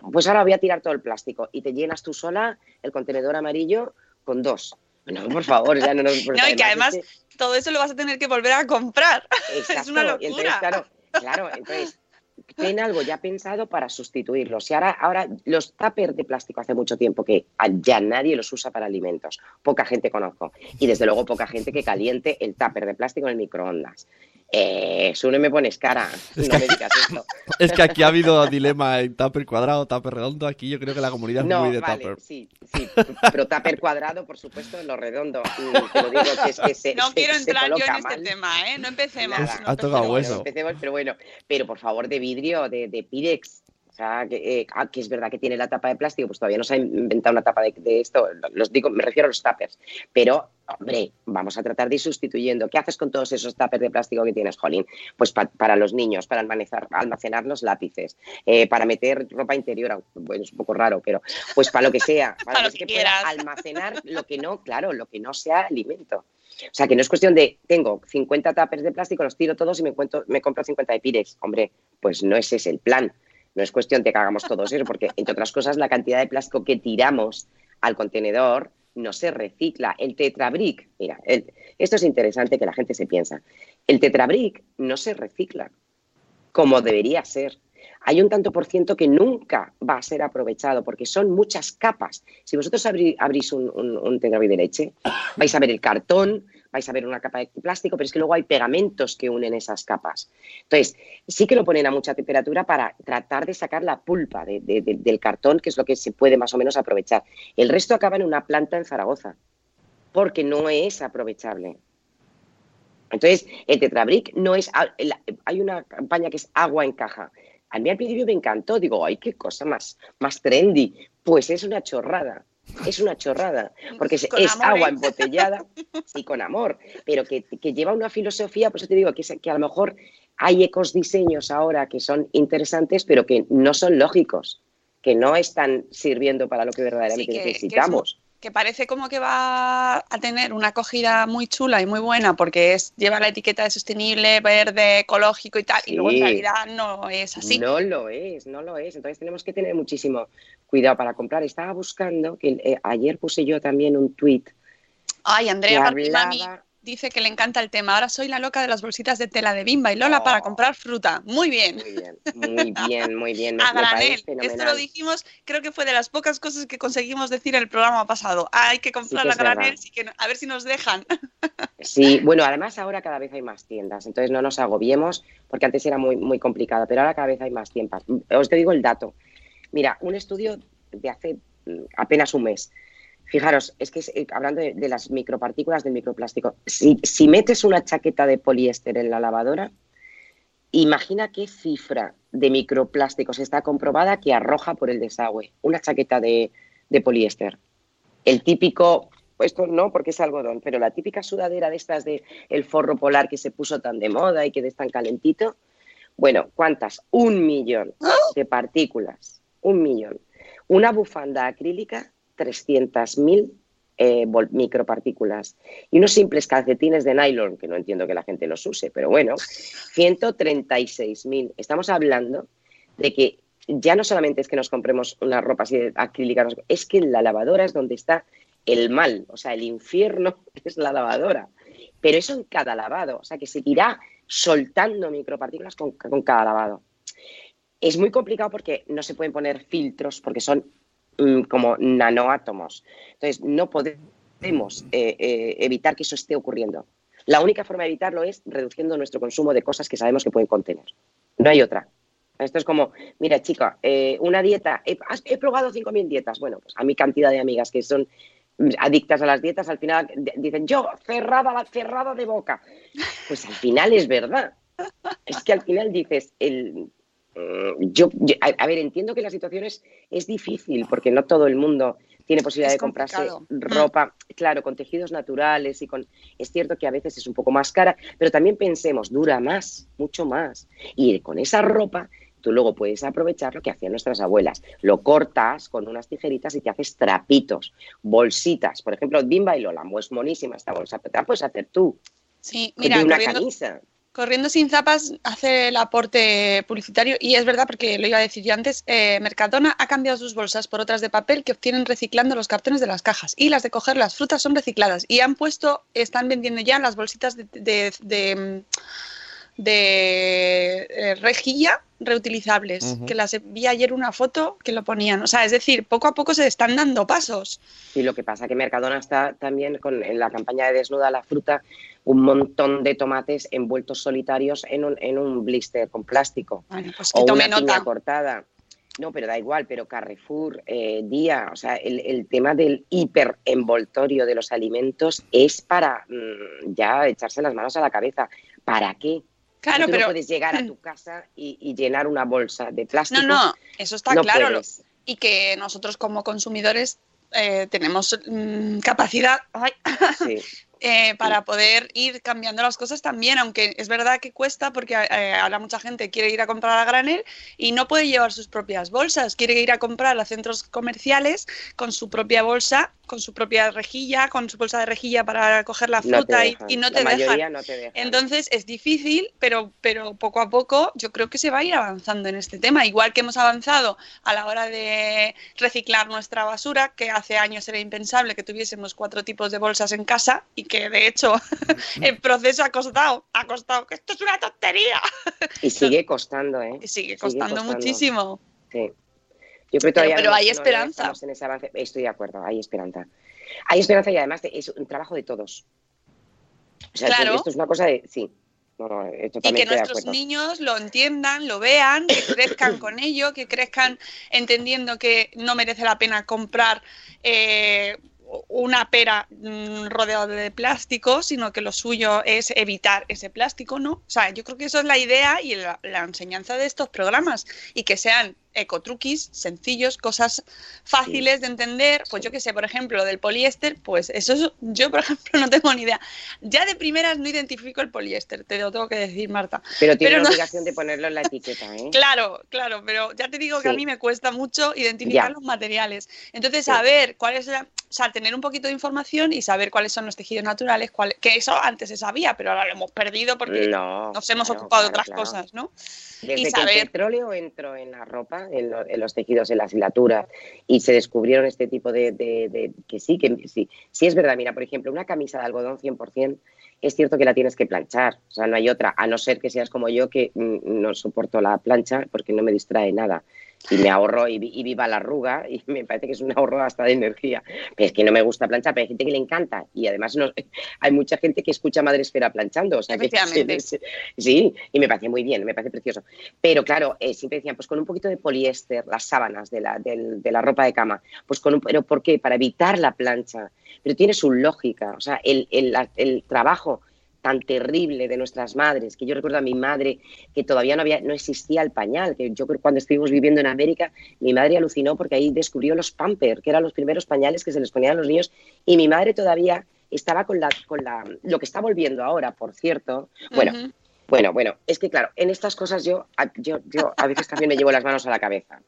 pues ahora voy a tirar todo el plástico y te llenas tú sola el contenedor amarillo con dos. No, por favor, ya no nos... No, y que además es todo eso lo vas a tener que volver a comprar. es una entonces, locura. claro, claro, entonces ten algo ya pensado para sustituirlos. Y ahora, ahora los tuppers de plástico hace mucho tiempo que ya nadie los usa para alimentos. Poca gente conozco. Y desde luego poca gente que caliente el tupper de plástico en el microondas. Eh, Sune me pones cara. Es no que- me digas esto. Es que aquí ha habido dilema en tupper cuadrado, tupper redondo. Aquí yo creo que la comunidad es No, muy de vale, tupper. sí, sí, pero tupper cuadrado, por supuesto, en lo redondo. Mm, Te lo digo que es que se, No se- quiero entrar yo en este tema, ¿eh? No empecemos. Nada. no Ha tocado empecemos. hueso. Empecemos, pero bueno, pero por favor, de vidrio, de, de Pirex. O sea, que, eh, ah, que es verdad que tiene la tapa de plástico, pues todavía no se ha inventado una tapa de, de esto. Los digo, me refiero a los tuppers. Pero, hombre, vamos a tratar de ir sustituyendo. ¿Qué haces con todos esos tuppers de plástico que tienes, Jolín? Pues pa- para los niños, para almacenar, almacenar los lápices, eh, para meter ropa interior, bueno, es un poco raro, pero pues para lo que sea, para, Para lo que, que pueda almacenar lo que no, claro, lo que no sea alimento. O sea, que no es cuestión de, tengo 50 tuppers de plástico, los tiro todos y me, encuentro- me compro 50 de Pirex. Hombre, pues no ese es el plan. No es cuestión de que hagamos todos eso, porque, entre otras cosas, la cantidad de plástico que tiramos al contenedor no se recicla. El tetrabric, mira, esto es interesante que la gente se piensa. El tetrabric no se recicla como debería ser. Hay un tanto por ciento que nunca va a ser aprovechado porque son muchas capas. Si vosotros abrí- abrís un, un, un tetrabric de leche, vais a ver el cartón, vais a ver una capa de plástico, pero es que luego hay pegamentos que unen esas capas. Entonces, sí que lo ponen a mucha temperatura para tratar de sacar la pulpa de- de- de- del cartón, que es lo que se puede más o menos aprovechar. El resto acaba en una planta en Zaragoza, porque no es aprovechable. Entonces, el Tetrabric no es. a- el- Hay una campaña que es agua en caja. A mí al principio me encantó, digo, ay, qué cosa más, más trendy. Pues es una chorrada, es una chorrada, porque es, Con es amor, agua ¿eh? embotellada y con amor, pero que, que lleva una filosofía, por eso te digo que, es- que a lo mejor hay ecos diseños ahora que son interesantes, pero que no son lógicos, que no están sirviendo para lo que verdaderamente Sí, que- necesitamos. Que parece como que va a tener una acogida muy chula y muy buena porque es lleva la etiqueta de sostenible, verde, ecológico y tal, y luego en realidad no es así. No lo es, no lo es. Entonces tenemos que tener muchísimo cuidado para comprar. Estaba buscando, que eh, ayer puse yo también un tuit Ay, Andrea hablaba... dice que le encanta el tema. Ahora soy la loca de las bolsitas de tela de Bimba y Lola para Oh. comprar fruta. Muy bien. Muy bien, muy bien, muy bien. Me, A granel. Esto lo dijimos, creo que fue de las pocas cosas que conseguimos decir en el programa pasado. Hay que comprar que a granel, sí que no- a ver si nos dejan. Sí, bueno, además ahora cada vez hay más tiendas, entonces no nos agobiemos, porque antes era muy, muy complicado, pero ahora cada vez hay más tiendas. Os te digo el dato. Mira, un estudio de hace mm, apenas un mes. Fijaros, es que eh, hablando de, de las micropartículas del microplástico, si, metes una chaqueta de poliéster en la lavadora, imagina qué cifra de microplásticos está comprobada que arroja por el desagüe. Una chaqueta de, poliéster. El típico, esto no porque es algodón, pero la típica sudadera de estas de el forro polar que se puso tan de moda y que es tan calentito. Bueno, ¿cuántas? Un millón de partículas. Un millón. Una bufanda acrílica, 300.000 eh, micropartículas. Y unos simples calcetines de nylon, que no entiendo que la gente los use, pero bueno, 136.000. Estamos hablando de que ya no solamente es que nos compremos una ropa así acrílica, es que en la lavadora es donde está el mal, o sea, el infierno es la lavadora. Pero eso en cada lavado, o sea, que seguirá soltando micropartículas con, cada lavado. Es muy complicado porque no se pueden poner filtros porque son como nanoátomos. Entonces, no podemos eh, eh, evitar que eso esté ocurriendo. La única forma de evitarlo es reduciendo nuestro consumo de cosas que sabemos que pueden contener. No hay otra. Esto es como, mira, chica, eh, una dieta, he, he probado 5.000 dietas. Bueno, pues a mi cantidad de amigas que son mm, adictas a las dietas, al final dicen, yo, cerrada, cerrada de boca. Pues al final es verdad. Es que al final dices, el, mm, yo, a, a ver, entiendo que la situación es, es difícil porque no todo el mundo tiene posibilidad Es de comprarse complicado. Mm. ropa, claro, con tejidos naturales y con... Es cierto que a veces es un poco más cara, pero también pensemos, dura más, mucho más. Y con esa ropa tú luego puedes aprovechar lo que hacían nuestras abuelas. Lo cortas con unas tijeritas y te haces trapitos, bolsitas. Por ejemplo, Bimba y Lola, es monísima esta bolsa, pero te la puedes hacer tú. Sí, mira, tiene una corriendo, camisa. Corriendo sin zapas hace el aporte publicitario y es verdad porque lo iba a decir yo antes, eh, Mercadona ha cambiado sus bolsas por otras de papel que obtienen reciclando los cartones de las cajas y las de coger las frutas son recicladas y han puesto, están vendiendo ya las bolsitas de, de- de, de eh, rejilla reutilizables, que las vi ayer una foto que lo ponían. O sea, es decir, poco a poco se están dando pasos. Y lo que pasa que Mercadona está también con en la campaña de Desnuda la fruta un montón de tomates envueltos solitarios en un, en un blister con plástico. Bueno, pues que o tome una piña nota. cortada. No, pero da igual, pero Carrefour, eh, Día, o sea, el, el tema del hiperenvoltorio de los alimentos es para mm, ya echarse las manos a la cabeza. ¿Para qué? Claro, Tú pero no puedes llegar a tu casa y, y llenar una bolsa de plástico. no, no, eso está No claro. puedes. Y que nosotros como consumidores eh, tenemos mm, capacidad ay, Sí. eh, para poder ir cambiando las cosas también, aunque es verdad que cuesta porque eh, ahora mucha gente quiere ir a comprar a granel y no puede llevar sus propias bolsas, quiere ir a comprar a centros comerciales con su propia bolsa, con su propia rejilla, con su bolsa de rejilla para coger la No fruta y- dejan. y, no La te dejan. no te dejan. Entonces es difícil, pero, pero poco a poco yo creo que se va a ir avanzando en este tema. Igual que hemos avanzado a la hora de reciclar nuestra basura, que hace años era impensable que tuviésemos cuatro tipos de bolsas en casa y que de hecho el proceso ha costado, ha costado, que esto es una tontería. Y sigue costando, ¿eh? Y sigue costando muchísimo. Sí. Yo creo que todavía pero no- hay no- esperanza. en ese avance. Estoy de acuerdo, hay esperanza. Hay esperanza y además es un trabajo de todos. O sea, Claro. esto es una cosa de. Sí. No, no, Y que nuestros niños lo entiendan, lo vean, que crezcan con ello, que crezcan entendiendo que no merece la pena comprar eh, una pera mm, rodeada de plástico, sino que lo suyo es evitar ese plástico, ¿no? O sea, yo creo que eso es la idea y la, la enseñanza de estos programas y que sean ecotruquis, sencillos, cosas fáciles de entender, pues yo que sé, por ejemplo, lo del poliéster, pues eso es- yo por ejemplo no tengo ni idea. Ya de primeras no identifico el poliéster, te lo tengo que decir, Marta. Pero tiene pero la no- obligación de ponerlo en la etiqueta, ¿eh? Claro, claro, pero ya te digo que a mí me cuesta mucho identificar Ya. los materiales. Entonces, Sí. saber cuál es la, o sea, tener un poquito de información y saber cuáles son los tejidos naturales, cuál, que eso antes se sabía, pero ahora lo hemos perdido porque No, nos hemos claro, ocupado de claro, otras claro. cosas, ¿no? Desde y que saber- el petróleo entró en la ropa, en, lo- en los tejidos, en las hilaturas, y se descubrieron este tipo de, de- de- que sí, que sí, sí es verdad. Mira, por ejemplo, una camisa de algodón 100%, es cierto que la tienes que planchar, o sea, no hay otra, a no ser que seas como yo, que mm, no soporto la plancha porque no me distrae nada. Y me ahorro y, vi- y viva la arruga, y me parece que es un ahorro hasta de energía. Pero es que no me gusta planchar, pero hay gente que le encanta. Y además no- hay mucha gente que escucha Madre Esfera planchando. O sea, que sí, sí, y me parece muy bien, me parece precioso. Pero claro, eh, siempre decían, pues con un poquito de poliéster, las sábanas de la, del- de la ropa de cama, pues con un, ¿pero por qué? Para evitar la plancha. Pero tiene su lógica, o sea, el, el, el trabajo tan terrible de nuestras madres, que yo recuerdo a mi madre que todavía no había, no existía el pañal, que yo cuando estuvimos viviendo en América, mi madre alucinó porque ahí descubrió los pamper, que eran los primeros pañales que se les ponían a los niños, y mi madre todavía estaba con la, con la, lo que está volviendo ahora, por cierto, bueno, bueno, bueno, es que claro, en estas cosas yo, yo, yo a veces también me llevo las manos a la cabeza.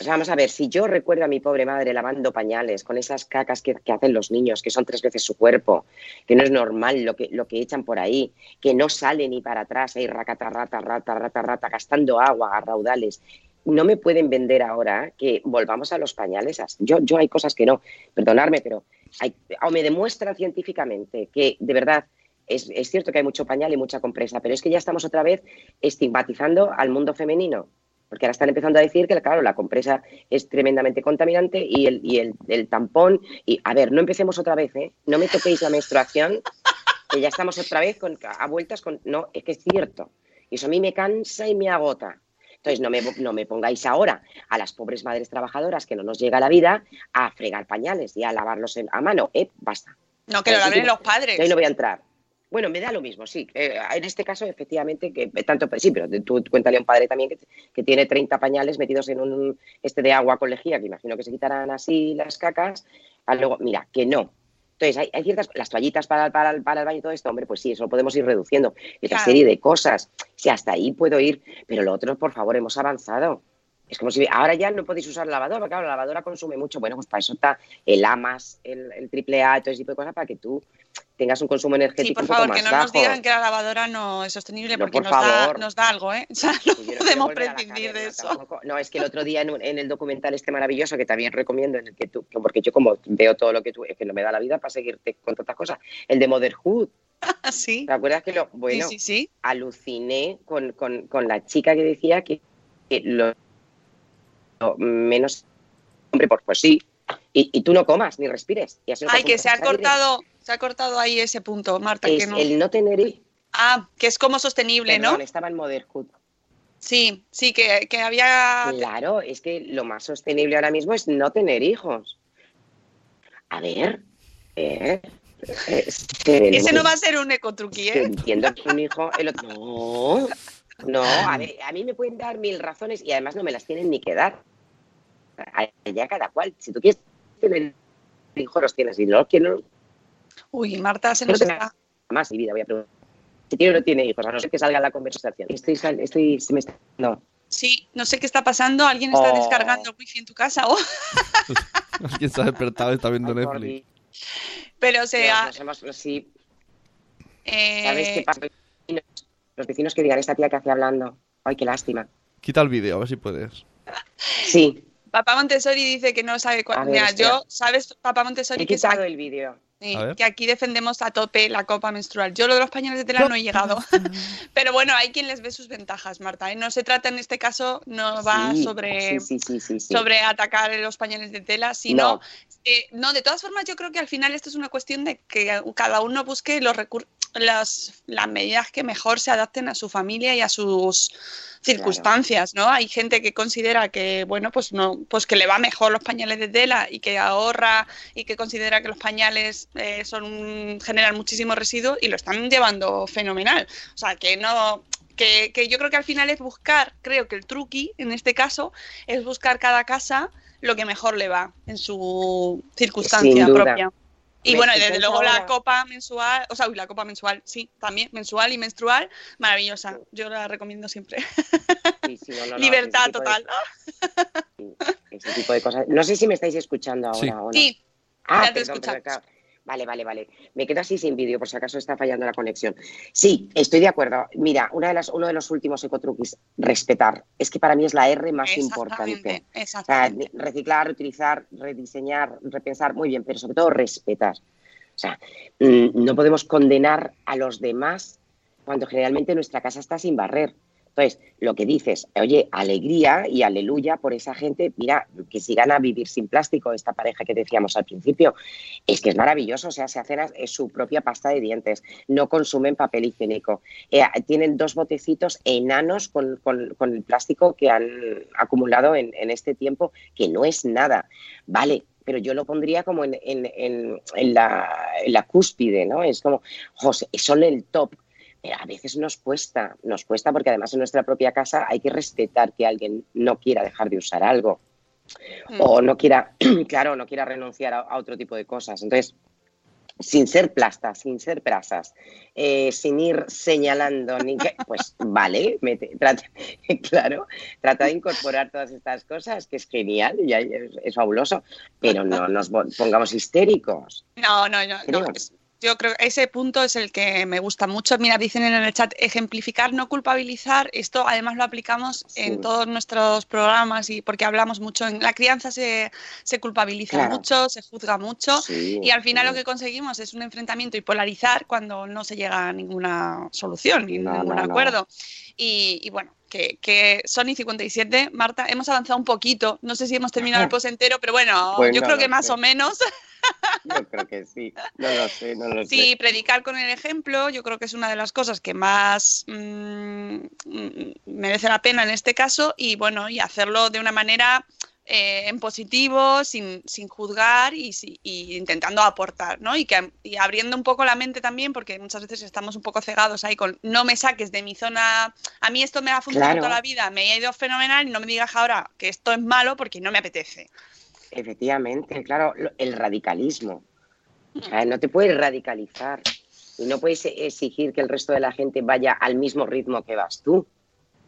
O sea, vamos a ver, si yo recuerdo a mi pobre madre lavando pañales con esas cacas que, hacen los niños, que son tres veces su cuerpo, que no es normal lo que, lo que echan por ahí, que no sale ni para atrás, ahí racata, rata, rata, rata, rata, gastando agua a raudales. No me pueden vender ahora que volvamos a los pañales. Yo, yo hay cosas que no, perdonarme, pero hay, o me demuestran científicamente que de verdad es, es cierto que hay mucho pañal y mucha compresa, pero es que ya estamos otra vez estigmatizando al mundo femenino. Porque ahora están empezando a decir que, claro, la compresa es tremendamente contaminante y el, y el, el tampón. Y a ver, no empecemos otra vez, ¿eh? No me toquéis la menstruación, que ya estamos otra vez con, a vueltas con. No, es que es cierto. Y eso a mí me cansa y me agota. Entonces, no me, no me pongáis ahora a las pobres madres trabajadoras que no nos llega la vida a fregar pañales y a lavarlos en- a mano. ¿eh? Basta. No, que lo laven los Yo padres. ahí no voy a entrar. Bueno, me da lo mismo, sí. Eh, en este caso, efectivamente, que eh, tanto, sí, pero tú cuéntale a un padre también que, que tiene 30 pañales metidos en un este de agua con lejía, que imagino que se quitarán así las cacas. a luego, mira, que no. Entonces, hay, hay ciertas, las toallitas para, para el baño y todo esto, hombre, pues sí, eso lo podemos ir reduciendo. Y otra Claro. serie de cosas. Si hasta ahí puedo ir, pero lo otro, por favor, hemos avanzado. Es como si ahora ya no podéis usar la lavadora, porque claro, la lavadora consume mucho. Bueno, pues para eso está el AMAS, el, el triple A, todo ese tipo de cosas, para que tú tengas un consumo energético Sí, por favor, más que no bajo. nos digan que la lavadora no es sostenible No, porque por nos, da, favor. nos da algo, ¿eh? O sea, no podemos prescindir de eso. tampoco. No, es que el otro día en, un- en el documental este maravilloso que también recomiendo, en el que tú, porque yo como veo todo lo que tú, es que no me da la vida para seguirte con tantas cosas, el de Motherhood, sí. ¿Te acuerdas que lo, bueno, sí, sí, sí. aluciné con, con- con la chica que decía que, que lo, lo menos, hombre, pues, pues sí, y, y tú no comas ni respires. Y así no Ay, que se ha cortado, se ha cortado ahí ese punto, Marta. que no- el no tener hijos. Ah, que es como sostenible, ¿no? Perdón, estaba en Motherhood. Sí, sí, que, que había... Claro, es que lo más sostenible ahora mismo es no tener hijos. A ver, eh, eh, se- Ese no va a ser un ecotruqui, ¿eh? entiendo que un hijo, el otro- no, no, a ver, a mí me pueden dar mil razones y además no me las tienen ni que dar. Allá cada cual, si tú quieres tener hijos, los tienes, y no los quiero, Uy, Marta se no nos está... más mi vida voy a preguntar. Si tiene o no tiene hijos, a no ser que salga la conversación. Estoy, sal- estoy, se me está, no. Sí, no sé qué está pasando. Alguien está Oh. descargando wifi en tu casa. oh. Alguien se ha despertado y está viendo Ay, Netflix. Pero o sea, nos hemos- sí, eh, ¿sabes qué pasa? Los vecinos que digan, esta tía que hace hablando. Ay, qué lástima. Quita el vídeo, a ver si puedes. Sí, Papá Montessori dice que no sabe cuál. Mira, espera. yo, ¿sabes, Papá Montessori? he Que, quitado el vídeo. sí, que aquí defendemos a tope la copa menstrual. Yo lo de los pañales de tela no he llegado. Pero bueno, hay quien les ve sus ventajas, Marta. ¿eh? No se trata en este caso, no va Sí, sobre, Sí, sí, sí, sí, sí. sobre atacar los pañales de tela, sino. No. eh, no, de todas formas, yo creo que al final esto es una cuestión de que cada uno busque los recur- las, las medidas que mejor se adapten a su familia y a sus circunstancias, ¿no? Hay gente que considera que, bueno, pues no, pues que le va mejor los pañales de tela y que ahorra y que considera que los pañales eh, son un- generan muchísimo residuo y lo están llevando fenomenal. O sea, que no, que, que yo creo que al final es buscar, creo que el truqui en este caso es buscar cada casa lo que mejor le va en su circunstancia Sin duda. propia. Y bueno, desde luego la copa mensual, o sea, uy, la copa mensual, sí, también, mensual y menstrual, maravillosa. Yo la recomiendo siempre. Sí, sí, no, no, no, Libertad de- total. sí, ese tipo de cosas. No sé si me estáis escuchando ahora Sí. o no. Sí, Ah, ya te perdón, escuchamos. Vale, vale, vale. Me quedo así sin vídeo, por si acaso está fallando la conexión. Sí, estoy de acuerdo. Mira, una de las, uno de los últimos ecotruquis, respetar. Es que para mí es la R más importante. exactamente, O sea, reciclar, reutilizar, rediseñar, repensar, muy bien, pero sobre todo respetar. O sea, mm, no podemos condenar a los demás cuando generalmente nuestra casa está sin barrer. Entonces, lo que dices, oye, alegría y aleluya por esa gente, mira, que sigan a vivir sin plástico, esta pareja que decíamos al principio, es que es maravilloso, o sea, se hacen su propia pasta de dientes, no consumen papel higiénico, eh, tienen dos botecitos enanos con, el plástico que han acumulado en, en este tiempo, que no es nada, vale, pero yo lo pondría como en- en- en la, en la cúspide, ¿no? Es como, José, son el top. Pero a veces nos cuesta, nos cuesta porque además en nuestra propia casa hay que respetar que alguien no quiera dejar de usar algo Mm. o no quiera, claro, no quiera renunciar a, a otro tipo de cosas. Entonces, sin ser plastas, sin ser brasas, eh, sin ir señalando ni que, pues vale, mete- trata, claro, trata de incorporar todas estas cosas, que es genial y es, es fabuloso, pero no nos pongamos histéricos. No, no, no. no, Yo creo que ese punto es el que me gusta mucho. Mira, dicen en el chat, ejemplificar, no culpabilizar. Esto además lo aplicamos Sí. en todos nuestros programas y porque hablamos mucho. En la crianza se, se culpabiliza Claro. mucho, se juzga mucho. Sí, Y al final sí. lo que conseguimos es un enfrentamiento y polarizar cuando no se llega a ninguna solución ni No, ningún no, no. acuerdo. Y, y bueno, que, que Sony 57, Marta, hemos avanzado un poquito. No sé si hemos terminado el post entero, pero bueno, Pues yo creo que más o menos. Yo creo que sí, no lo sé, no lo Sí, sé. predicar con el ejemplo, yo creo que es una de las cosas que más mm, mm, merece la pena en este caso y bueno, y hacerlo de una manera eh, en positivo, sin, sin juzgar y, y intentando aportar, ¿no? Y, que, y abriendo un poco la mente también, porque muchas veces estamos un poco cegados ahí con no me saques de mi zona, a mí esto me ha funcionado Claro. toda la vida, me ha ido fenomenal y no me digas ahora que esto es malo porque no me apetece. Efectivamente, claro, el radicalismo. O sea, no te puedes radicalizar y no puedes exigir que el resto de la gente vaya al mismo ritmo que vas tú.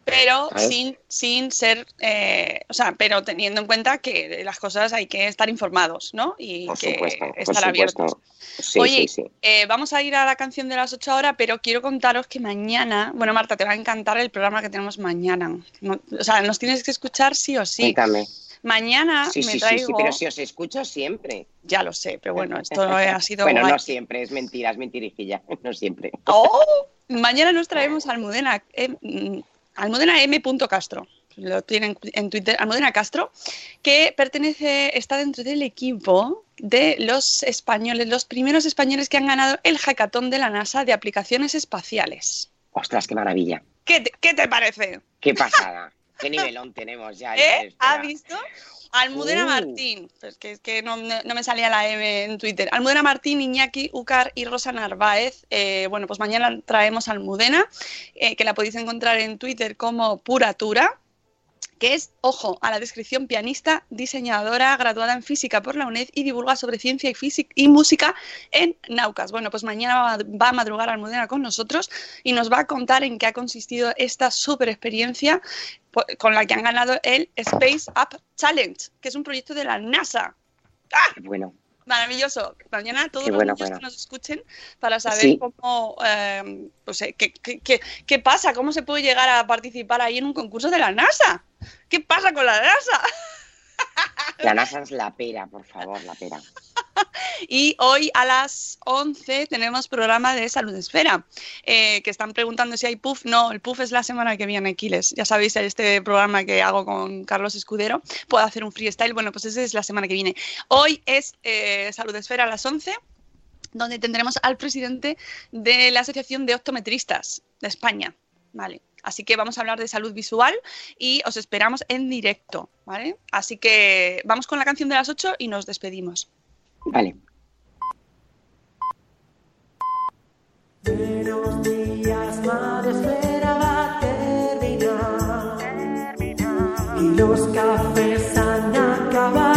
pero ¿Sabes? sin, sin ser, eh, o sea, pero teniendo en cuenta que las cosas hay que estar informados, ¿no? Y Por que supuesto, estar abiertos. Sí, Oye, sí, sí. eh, vamos a ir a la canción de las 8 ahora, pero quiero contaros que mañana, bueno, Marta, te va a encantar el programa que tenemos mañana. No- o sea, nos tienes que escuchar sí o sí. Cuéntame. Mañana Sí, me sí, sí, traigo. sí, pero si os escucho siempre. Ya lo sé, pero bueno, esto ha sido. Bueno, guay. no siempre, es mentira, es mentirijilla, no siempre. ¡Oh! Mañana nos traemos Almudena, eh, Almudena M. Castro. Lo tienen en Twitter, Almudena Castro, que pertenece, está dentro del equipo de los españoles, los primeros españoles que han ganado el hackathon de la NASA de aplicaciones espaciales. Ostras, qué maravilla. ¿Qué te, qué te parece? Qué pasada. qué nivelón tenemos ya. ¿Eh? espera. ¿Has visto? Almudena Uh. Martín, pues que es que no, no- no me salía la M en Twitter. Almudena Martín, Iñaki, Ucar y Rosa Narváez. Eh, bueno, pues mañana traemos a Almudena, eh, que la podéis encontrar en Twitter como Puratura, que es, ojo, a la descripción pianista, diseñadora, graduada en física por la UNED y divulga sobre ciencia y, física y música en Naucas. Bueno, pues mañana va, a madrugar Almudena con nosotros y nos va a contar en qué ha consistido esta super experiencia po- con la que han ganado el Space Up Challenge, que es un proyecto de la NASA. Qué bueno. Maravilloso. Mañana todos los niños bueno. que nos escuchen para saber Sí. cómo, eh, pues, qué, qué- qué- qué pasa, cómo se puede llegar a participar ahí en un concurso de la NASA. ¿Qué pasa con la NASA? La NASA es la pera, por favor, la pera. Y hoy a las 11 tenemos programa de Salud Esfera, eh, que están preguntando si hay puff. No, el puff es la semana que viene, Aquiles. Ya sabéis, este programa que hago con Carlos Escudero, puedo hacer un freestyle. Bueno, pues ese es la semana que viene. Hoy es eh, Salud Esfera a las 11 donde tendremos al presidente de la Asociación de Optometristas de España. Vale. Así que vamos a hablar de salud visual y os esperamos en directo, ¿vale? Así que vamos con la canción de las 8 y nos despedimos. Vale. Buenos días, madre esfera va a terminar. Y los cafés han acabado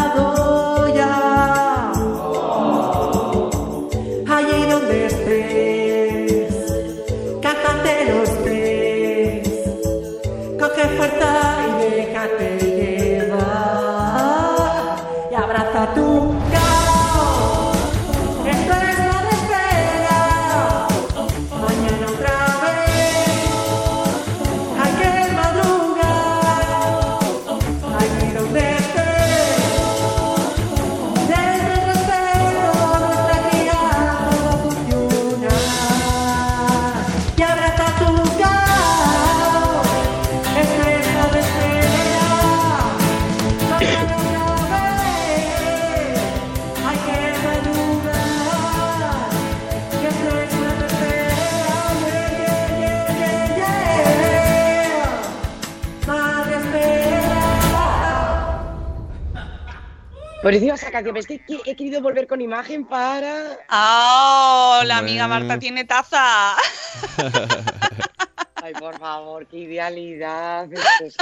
Por eso iba esa canción, pero es que que he querido volver con imagen para. ¡Oh! La amiga. Marta tiene taza. Ay, por favor, qué idealidad. es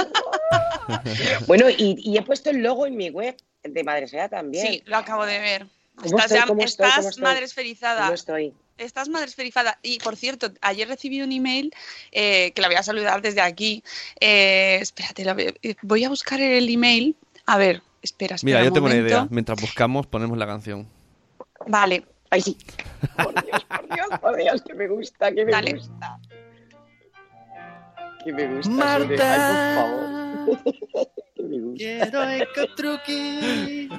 bueno, y, y he puesto el logo en mi web de Madre Esfera también. Sí, lo acabo de ver. ¿Cómo Estás, estoy? ya- ¿Cómo estoy? estás ¿Cómo estoy? madre esferizada. ¿Cómo estoy? Estás madre esferizada. Y por cierto, ayer recibí un email eh, que la voy a saludar desde aquí. Eh, espérate, eh, voy a buscar el email. A ver, espera, espera. Mira, yo un tengo una momento. idea. Mientras buscamos, ponemos la canción. Vale, Ay, sí. Por Dios, por Dios, por Dios, que me gusta, que me Dale. gusta. Que me gusta. Marta. Ay, por favor. Que me gusta. Quiero ecotruquis.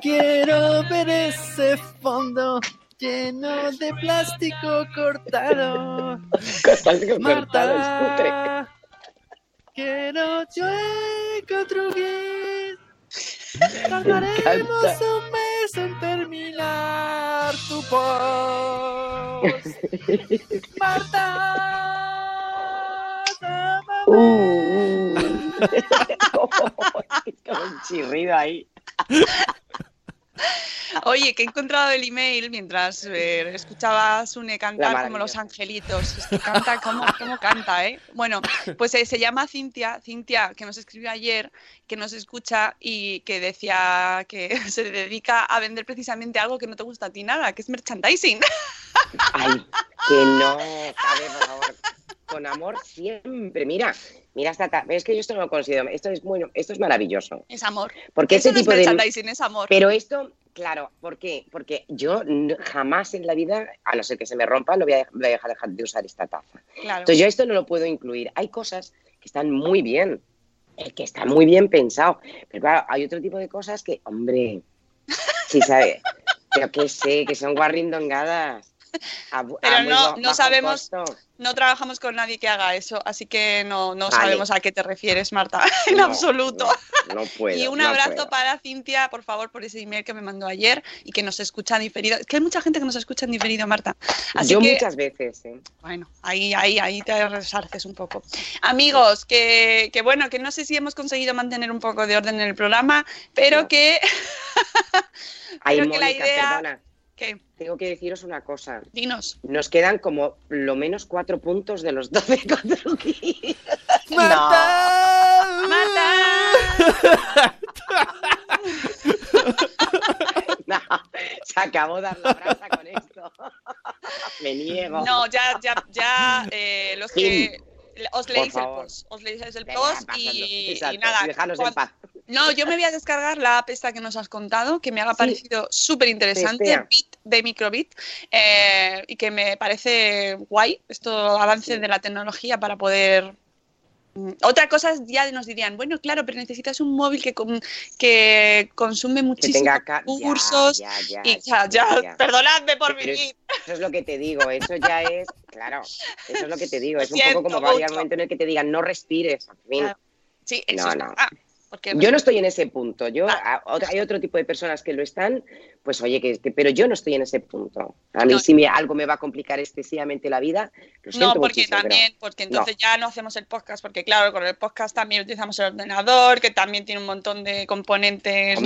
Quiero ver ese fondo lleno de plástico cortado. Plástico cortado, es. Marta. Quiero yo ecotruquis. Tardaremos un mes en terminar tu post. Marta. Uh, uh. es como un chirrido ahí. Oye, que he encontrado el email mientras eh, escuchaba a Sune cantar como los angelitos. Es que canta, ¿cómo, cómo canta, eh? Bueno, pues eh, se llama Cintia, Cintia, que nos escribió ayer, que nos escucha y que decía que se dedica a vender precisamente algo que no te gusta a ti nada, que es merchandising. Ay, que no, cabe, por favor. Con amor siempre. Mira, mira esta ta- Es que yo esto no lo considero. Esto es muy, esto es maravilloso. Es amor. Porque Eso ese no es tipo de. merchandising, es amor. Pero esto, claro, ¿por qué? Porque yo no- jamás en la vida, a no ser que se me rompa, no voy a, voy a dejar de usar esta taza. Claro. Entonces yo esto no lo puedo incluir. Hay cosas que están muy bien, Es que está muy bien pensado. Pero claro, hay otro tipo de cosas que, hombre, sí sabe, pero que sé, que son guarrindongadas. A bu- a Pero muy no, no sabemos, costo. no trabajamos con nadie que haga eso, así que no, no Vale. sabemos a qué te refieres, Marta, en No, absoluto. No, puedo. y un abrazo para Cintia, por favor, por ese email que me mandó ayer y que nos escucha en diferido. Es que hay mucha gente que nos escucha en diferido, Marta. Así Yo que, muchas veces, ¿eh? bueno, ahí, ahí, ahí te resarces un poco. Amigos, que, que bueno, que no sé si hemos conseguido mantener un poco de orden en el programa, pero que, Ay, Creo que la Mónica, idea- perdona. Que, Tengo que deciros una cosa. dinos. Nos quedan como lo menos cuatro puntos de los 12 conseguidos. ¡Marta! No, se acabó dar la brasa con esto. Me niego. No, ya, ya, ya, eh, los que os leéis el post, os leéis el post y, y nada. y dejarnos cuan- en paz. No, yo me voy a descargar la app esta que nos has contado, que me ha Sí. parecido súper interesante. Bit de Microbit, eh, y que me parece guay, esto avance Sí. de la tecnología para poder... Mm, Otra cosa es, ya nos dirían, bueno, claro, pero necesitas un móvil que, con- que consume muchísimos ya, recursos. ya, ya, y ya, ya, perdonadme por Pero es- vivir. Eso es lo que te digo, eso ya es, claro, eso es lo que te digo, es un poco como va a llegar mucho. momento en el que te digan no respires. en fin. Claro. Sí, eso No, porque Yo no estoy en ese punto, yo, Ah. otra- hay otro tipo de personas que lo están, pues oye, que, que- pero yo no estoy en ese punto. A mí No. si me, algo me va a complicar excesivamente la vida, lo siento No, porque pero- también, porque entonces ya no hacemos el podcast, porque claro, con el podcast también utilizamos el ordenador, que también tiene un montón de componentes.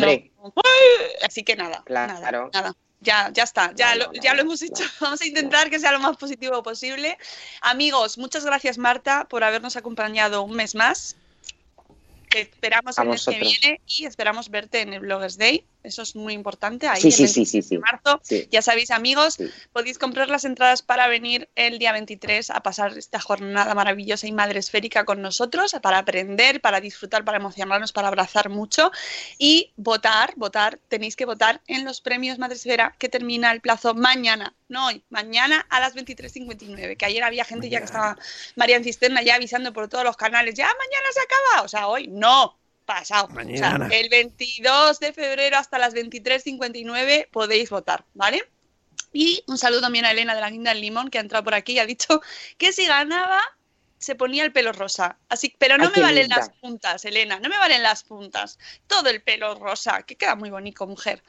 Así que nada, Claro. nada, nada. Ya, ya está, ya, No, lo, no, ya lo hemos hecho. Vamos a intentar que sea lo más positivo posible. Amigos, muchas gracias Marta por habernos acompañado un mes más. Te esperamos A el mes que viene y esperamos verte en el Bloggers Day. Eso es muy importante. Ahí Sí, el sí, sí, 26 sí, de sí. marzo. Ya sabéis, amigos, podéis comprar las entradas para venir el día 23 a pasar esta jornada maravillosa y madre esférica con nosotros, para aprender, para disfrutar, para emocionarnos, para abrazar mucho y votar, votar, tenéis que votar en los premios Madre Esfera que termina el plazo mañana, no hoy, mañana a las 23.59, que ayer había gente ya que estaba, María en Cisterna ya avisando por todos los canales, ya mañana se acaba, o sea, hoy no, pasado. Mañana. O sea, el 22 de febrero hasta las 23.59 podéis votar, ¿vale? Y un saludo también a Elena de la Guinda del Limón, que ha entrado por aquí y ha dicho que si ganaba se ponía el pelo rosa. Así, pero no Ay, me valen linda. las puntas, Elena, no me valen las puntas. Todo el pelo rosa, que queda muy bonito, mujer.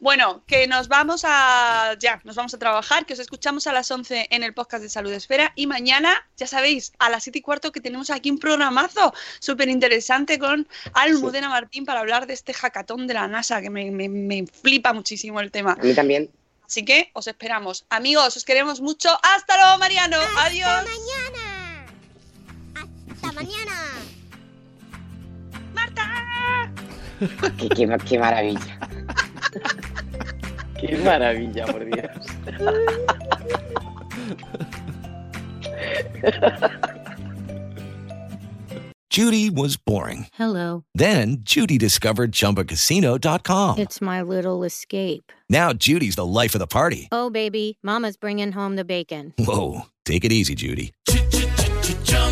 Bueno, que nos vamos a ya, nos vamos a trabajar, que os escuchamos a las 11 en el podcast de Salud Esfera y mañana, ya sabéis, a las 7 y cuarto que tenemos aquí un programazo súper interesante con Almudena Martín para hablar de este hackathon de la NASA, que me, me- me flipa muchísimo el tema. A mí también. Así que os esperamos. Amigos, os queremos mucho. Hasta luego, Mariano. Adiós. Hasta mañana. Hasta mañana. Marta. Qué, qué- qué maravilla. qué maravilla, por Dios. Judy was boring. Hello. Then Judy discovered ChumbaCasino.com. It's my little escape. Now Judy's the life of the party. Oh, baby, Mama's bringing home the bacon. Whoa, take it easy, Judy.